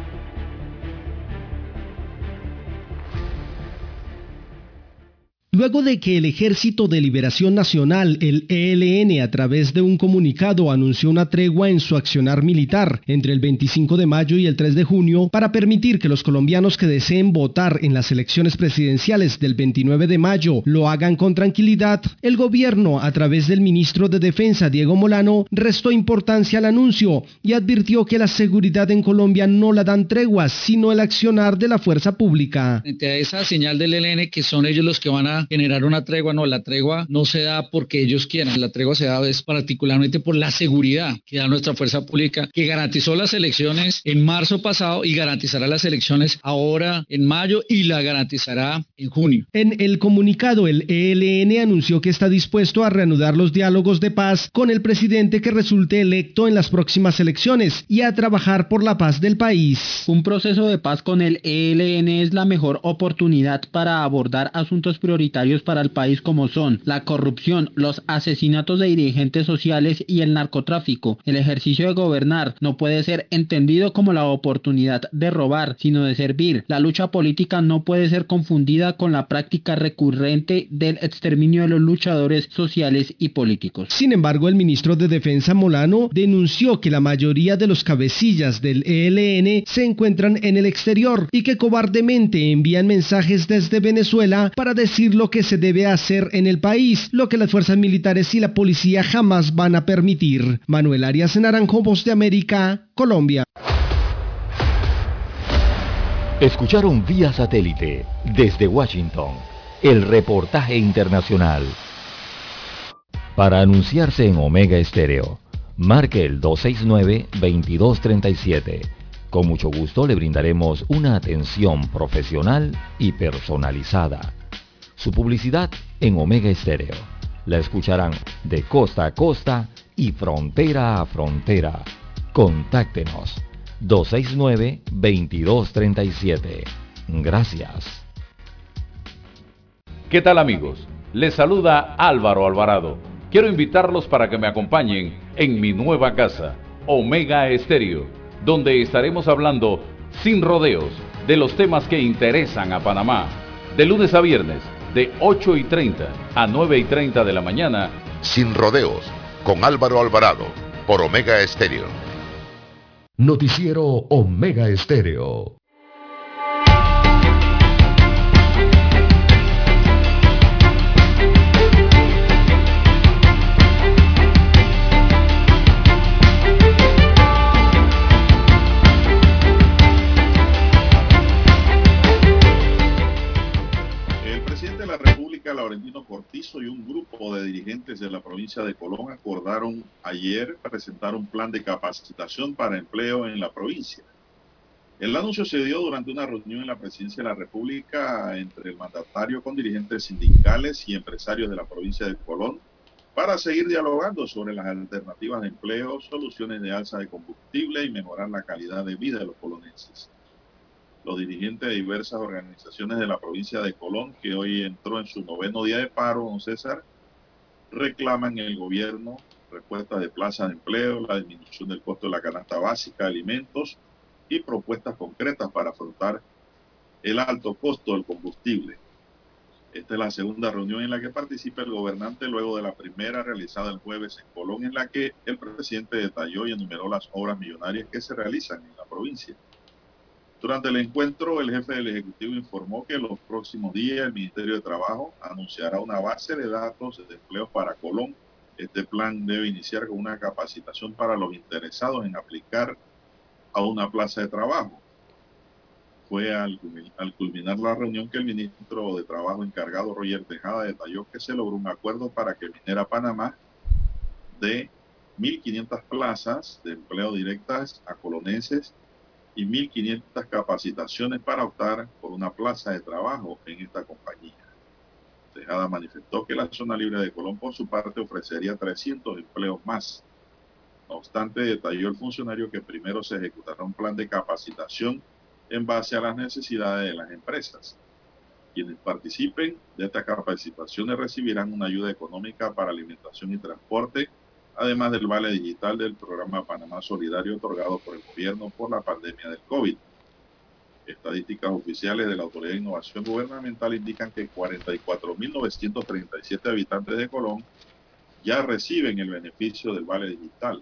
Speaker 22: Luego de que el Ejército de Liberación Nacional, el ELN, a través de un comunicado anunció una tregua en su accionar militar entre el 25 de mayo y el 3 de junio para permitir que los colombianos que deseen votar en las elecciones presidenciales del 29 de mayo lo hagan con tranquilidad, el gobierno, a través del ministro de Defensa, Diego Molano, restó importancia al anuncio y advirtió que la seguridad en Colombia no la dan treguas, sino el accionar de la fuerza pública.
Speaker 23: frente a esa señal del ELN que son ellos los que van a
Speaker 24: generar una tregua, no, la tregua no se da porque ellos quieran, la tregua se da es particularmente por la seguridad que da nuestra fuerza pública, que garantizó las elecciones en marzo pasado y garantizará las elecciones ahora en mayo y la garantizará en junio.
Speaker 22: En el comunicado, el ELN anunció que está dispuesto a reanudar los diálogos de paz con el presidente que resulte electo en las próximas elecciones y a trabajar por la paz del país.
Speaker 23: Un proceso de paz con el ELN es la mejor oportunidad para abordar asuntos prioritarios para el país como son la corrupción, los asesinatos de dirigentes sociales y el narcotráfico. El ejercicio de gobernar no puede ser entendido como la oportunidad de robar, sino de servir. La lucha política no puede ser confundida con la práctica recurrente del exterminio de los luchadores sociales y políticos.
Speaker 22: Sin embargo, el ministro de Defensa Molano denunció que la mayoría de los cabecillas del ELN se encuentran en el exterior y que cobardemente envían mensajes desde Venezuela para decir lo que se debe hacer en el país, lo que las fuerzas militares y la policía jamás van a permitir. Manuel Arias Naranjo, Voz de América, Colombia.
Speaker 1: Escucharon vía satélite desde Washington el reportaje internacional. Para anunciarse en Omega Estéreo, marque el 269-2237. Con mucho gusto le brindaremos una atención profesional y personalizada. Su publicidad en Omega Estéreo. La escucharán de costa a costa y frontera a frontera. Contáctenos 269-2237. Gracias.
Speaker 25: ¿Qué tal amigos? Les saluda Álvaro Alvarado. Quiero invitarlos para que me acompañen en mi nueva casa, Omega Estéreo, donde estaremos hablando sin rodeos de los temas que interesan a Panamá. De lunes a viernes, de 8 y 30 a 9 y 30 de la mañana.
Speaker 5: Sin rodeos, con Álvaro Alvarado, por Omega Estéreo. Noticiero Omega Estéreo.
Speaker 2: Cortizo, y un grupo de dirigentes de la provincia de Colón acordaron ayer presentar un plan de capacitación para empleo en la provincia. El anuncio se dio durante una reunión en la presidencia de la República entre el mandatario con dirigentes sindicales y empresarios de la provincia de Colón para seguir dialogando sobre las alternativas de empleo, soluciones de alza de combustible y mejorar la calidad de vida de los colonenses los dirigentes de diversas organizaciones de la provincia de Colón, que hoy entró en su noveno día de paro, don César, reclaman el gobierno respuestas de plazas de empleo, la disminución del costo de la canasta básica, alimentos y propuestas concretas para afrontar el alto costo del combustible. Esta es la segunda reunión en la que participa el gobernante luego de la primera realizada el jueves en Colón, en la que el presidente detalló y enumeró las obras millonarias que se realizan en la provincia. Durante el encuentro, el jefe del Ejecutivo informó que en los próximos días el Ministerio de Trabajo anunciará una base de datos de empleos para Colón. Este plan debe iniciar con una capacitación para los interesados en aplicar a una plaza de trabajo. Fue al, culminar la reunión que el ministro de Trabajo encargado, Roger Tejada, detalló que se logró un acuerdo para que Minera Panamá dé 1.500 plazas de empleo directas a colonenses y 1.500 capacitaciones para optar por una plaza de trabajo en esta compañía. Tejada manifestó que la zona libre de Colón por su parte ofrecería 300 empleos más. No obstante, detalló el funcionario que primero se ejecutará un plan de capacitación en base a las necesidades de las empresas. Quienes participen de estas capacitaciones recibirán una ayuda económica para alimentación y transporte además del vale digital del programa Panamá Solidario otorgado por el gobierno por la pandemia del COVID. Estadísticas oficiales de la Autoridad de Innovación Gubernamental indican que 44.937 habitantes de Colón ya reciben el beneficio del vale digital,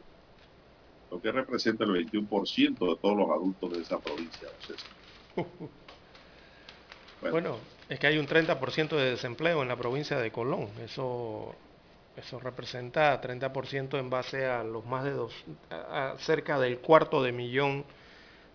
Speaker 2: lo que representa el 21% de todos los adultos de esa provincia.
Speaker 3: Bueno. bueno, es que hay un 30% de desempleo en la provincia de Colón. Eso eso representa 30% en base a los más de dos, a cerca del cuarto de millón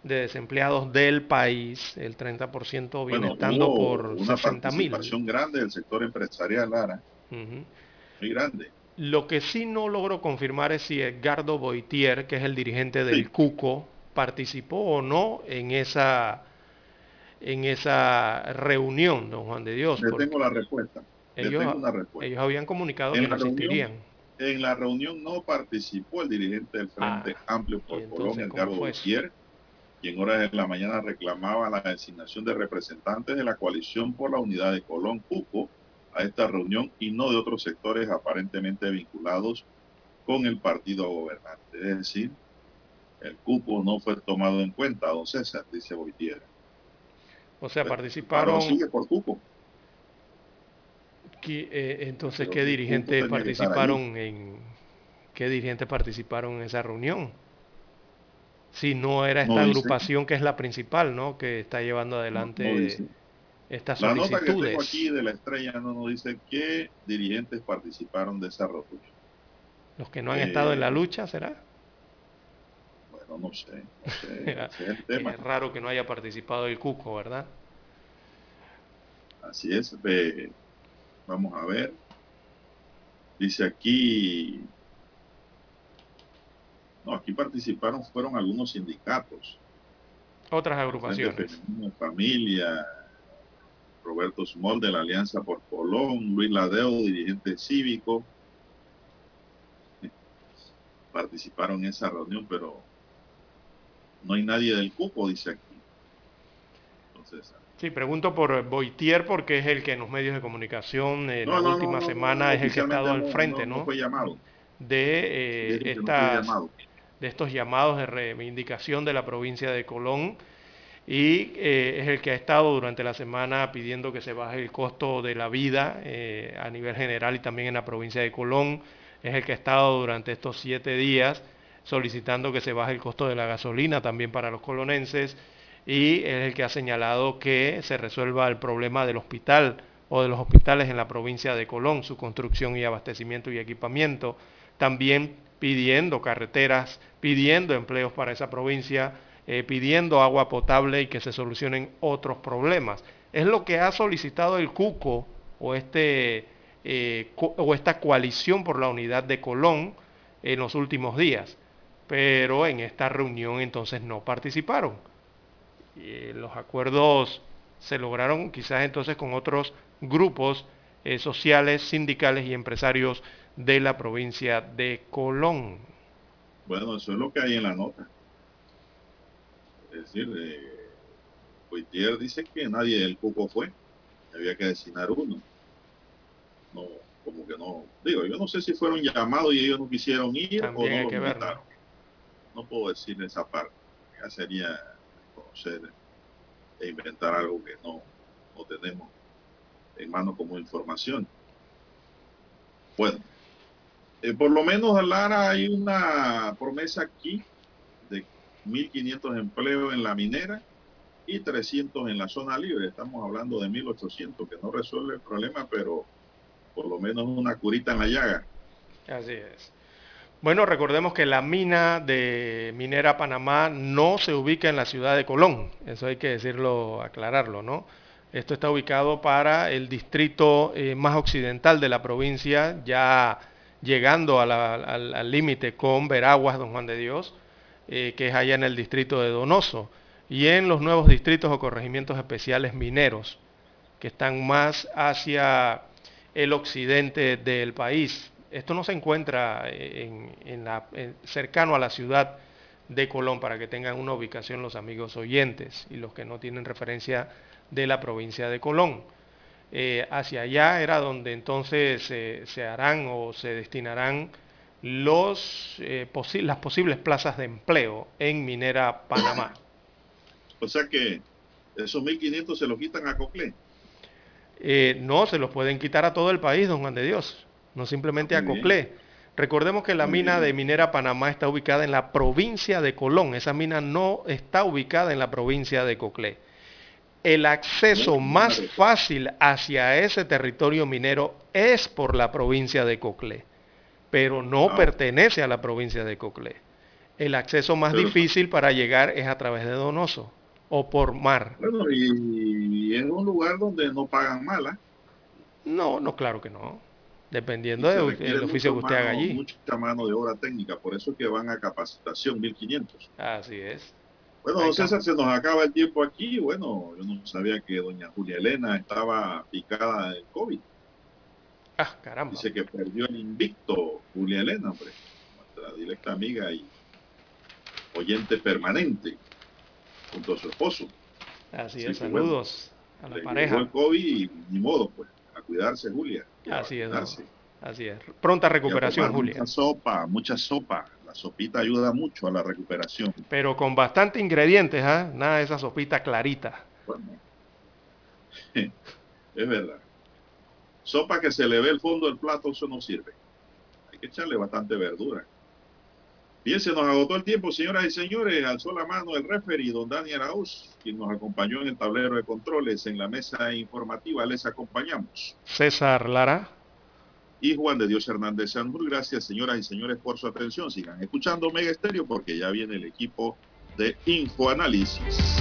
Speaker 3: de desempleados del país, el 30% viene
Speaker 2: Bueno,
Speaker 3: estando
Speaker 2: hubo
Speaker 3: por
Speaker 2: una
Speaker 3: 60 mil.
Speaker 2: participación grande del sector empresarial, Lara, muy grande.
Speaker 3: Lo que sí no logro confirmar es si Edgardo Boitier, que es el dirigente del CUCO, participó o no en esa en esa reunión, don Juan de Dios.
Speaker 2: Le tengo la respuesta.
Speaker 3: Ellos,
Speaker 2: tengo una respuesta.
Speaker 3: ellos habían comunicado
Speaker 2: En
Speaker 3: que no.
Speaker 2: En la reunión no participó el dirigente del Frente Amplio por Colombia,
Speaker 3: ¿cómo
Speaker 2: Edgardo
Speaker 3: fue eso?
Speaker 2: Gutiérrez, quien horas de la mañana reclamaba la designación de representantes de la coalición por la unidad de Colón, CUCO, a esta reunión y no de otros sectores aparentemente vinculados con el partido gobernante. Es decir, el cupo no fue tomado en cuenta, don César, dice Boitier.
Speaker 3: O sea,
Speaker 2: Pero
Speaker 3: participaron.
Speaker 2: sigue por cupo.
Speaker 3: ¿Qué, eh, entonces, ¿qué dirigentes participaron en qué dirigentes participaron en esa reunión? Si no era esta
Speaker 2: No
Speaker 3: agrupación que es la principal, ¿no? Que está llevando adelante
Speaker 2: no dice.
Speaker 3: estas
Speaker 2: La nota que tengo
Speaker 3: solicitudes.
Speaker 2: aquí de la estrella no nos dice qué dirigentes participaron de esa reunión.
Speaker 3: Los que no han
Speaker 2: Eh,
Speaker 3: estado en la lucha, ¿será?
Speaker 2: Bueno, no sé, no sé, ese es el tema.
Speaker 3: Es raro que no haya participado el Cuco, ¿verdad?
Speaker 2: Así es, ve, vamos a ver. Dice aquí, no, aquí participaron, fueron algunos sindicatos.
Speaker 3: Otras agrupaciones.
Speaker 2: Familia, Roberto Small de la Alianza por Colón, Luis Ladeo, dirigente cívico. Participaron en esa reunión, pero no hay nadie del cupo, dice aquí. Entonces,
Speaker 3: Sí, pregunto por Boitier porque es el que en los medios de comunicación en
Speaker 2: No,
Speaker 3: la
Speaker 2: no,
Speaker 3: última
Speaker 2: no,
Speaker 3: semana es el que ha estado al frente,
Speaker 2: no,
Speaker 3: de, eh, estas,
Speaker 2: llamado.
Speaker 3: de estos llamados de reivindicación de la provincia de Colón y eh, es el que ha estado durante la semana pidiendo que se baje el costo de la vida eh, a nivel general y también en la provincia de Colón. Es el que ha estado durante estos siete días solicitando que se baje el costo de la gasolina también para los colonenses y es el que ha señalado que se resuelva el problema del hospital o de los hospitales en la provincia de Colón, su construcción y abastecimiento y equipamiento, también pidiendo carreteras, pidiendo empleos para esa provincia, eh, pidiendo agua potable y que se solucionen otros problemas. Es lo que ha solicitado el CUCO o, este, eh, o esta coalición por la unidad de Colón en los últimos días, pero en esta reunión entonces no participaron. Eh, los acuerdos se lograron quizás entonces con otros grupos eh, sociales, sindicales y empresarios de la provincia de Colón.
Speaker 2: Bueno, eso es lo que hay en la nota. Es decir, eh, Poitier dice que nadie del cupo fue. Había que designar uno. No, como que no. Digo, yo no sé si fueron llamados y ellos no quisieron ir
Speaker 3: También
Speaker 2: o no
Speaker 3: hay que ver, ¿no?
Speaker 2: No puedo decir esa parte. Ya sería conocer e inventar algo que no, no tenemos en mano como información. Bueno, eh, por lo menos, Lara, hay una promesa aquí de 1.500 empleos en la minera y 300 en la zona libre. Estamos hablando de 1.800, que no resuelve el problema, pero por lo menos una curita en la llaga.
Speaker 3: Así es. Bueno, recordemos que la mina de Minera Panamá no se ubica en la ciudad de Colón. Eso hay que decirlo, aclararlo, ¿no? Esto está ubicado para el distrito eh, más occidental de la provincia, ya llegando al límite con Veraguas, Don Juan de Dios, eh, que es allá en el distrito de Donoso, y en los nuevos distritos o corregimientos especiales mineros, que están más hacia el occidente del país. Esto no se encuentra en, en la- en- cercano a la ciudad de Colón, para que tengan una ubicación los amigos oyentes y los que no tienen referencia de la provincia de Colón. Eh, hacia allá era donde entonces eh, se harán o se destinarán los, eh, posi- las posibles plazas de empleo en Minera Panamá.
Speaker 2: O sea que esos 1.500 se lo quitan a Coclé.
Speaker 3: Eh, no, se los pueden quitar a todo el país, don Juan de Dios, no simplemente a. Coclé. Recordemos que la mina de Minera Panamá está ubicada en la provincia de Colón. Esa mina no está ubicada en la provincia de Coclé. El acceso más fácil hacia ese territorio minero es por la provincia de Coclé, pero no
Speaker 2: Ah.
Speaker 3: pertenece a la provincia de Coclé. El acceso más difícil para llegar es a través de Donoso o por mar.
Speaker 2: Bueno, y, es un lugar donde no pagan mala.
Speaker 3: No, no, claro que no. Dependiendo del oficio que usted haga allí.
Speaker 2: Mucha mano de obra técnica, por eso es que van a capacitación 1500.
Speaker 3: Así es.
Speaker 2: Bueno, don. César, se nos acaba el tiempo aquí. Bueno, yo no sabía que doña Julia Elena estaba picada del COVID.
Speaker 3: Ah, caramba.
Speaker 2: Dice que perdió el invicto Julia Elena, hombre. Nuestra directa amiga y oyente permanente junto a su esposo.
Speaker 3: Así
Speaker 2: Sí,
Speaker 3: es.
Speaker 2: que bueno,
Speaker 3: Saludos a la pareja.
Speaker 2: el COVID y ni modo, pues, cuidarse, Julia.
Speaker 3: Así es. Así es. Pronta
Speaker 2: a
Speaker 3: recuperación, Julia.
Speaker 2: Mucha sopa, mucha sopa. La sopita ayuda mucho a la recuperación.
Speaker 3: Pero con bastante ingredientes, ¿ah? Nada de esa sopita clarita.
Speaker 2: Es verdad. Sopa que se le ve el fondo del plato, eso no sirve. Hay que echarle bastante verdura. Bien, se nos agotó el tiempo, señoras y señores. Alzó la mano el referee, don Daniel Arauz, quien nos acompañó en el tablero de controles en la mesa informativa. Les acompañamos.
Speaker 3: César Lara.
Speaker 2: Y Juan de Dios Hernández Sanjur. Gracias, señoras y señores, por su atención. Sigan escuchando Mega Estéreo porque ya viene el equipo de Infoanálisis.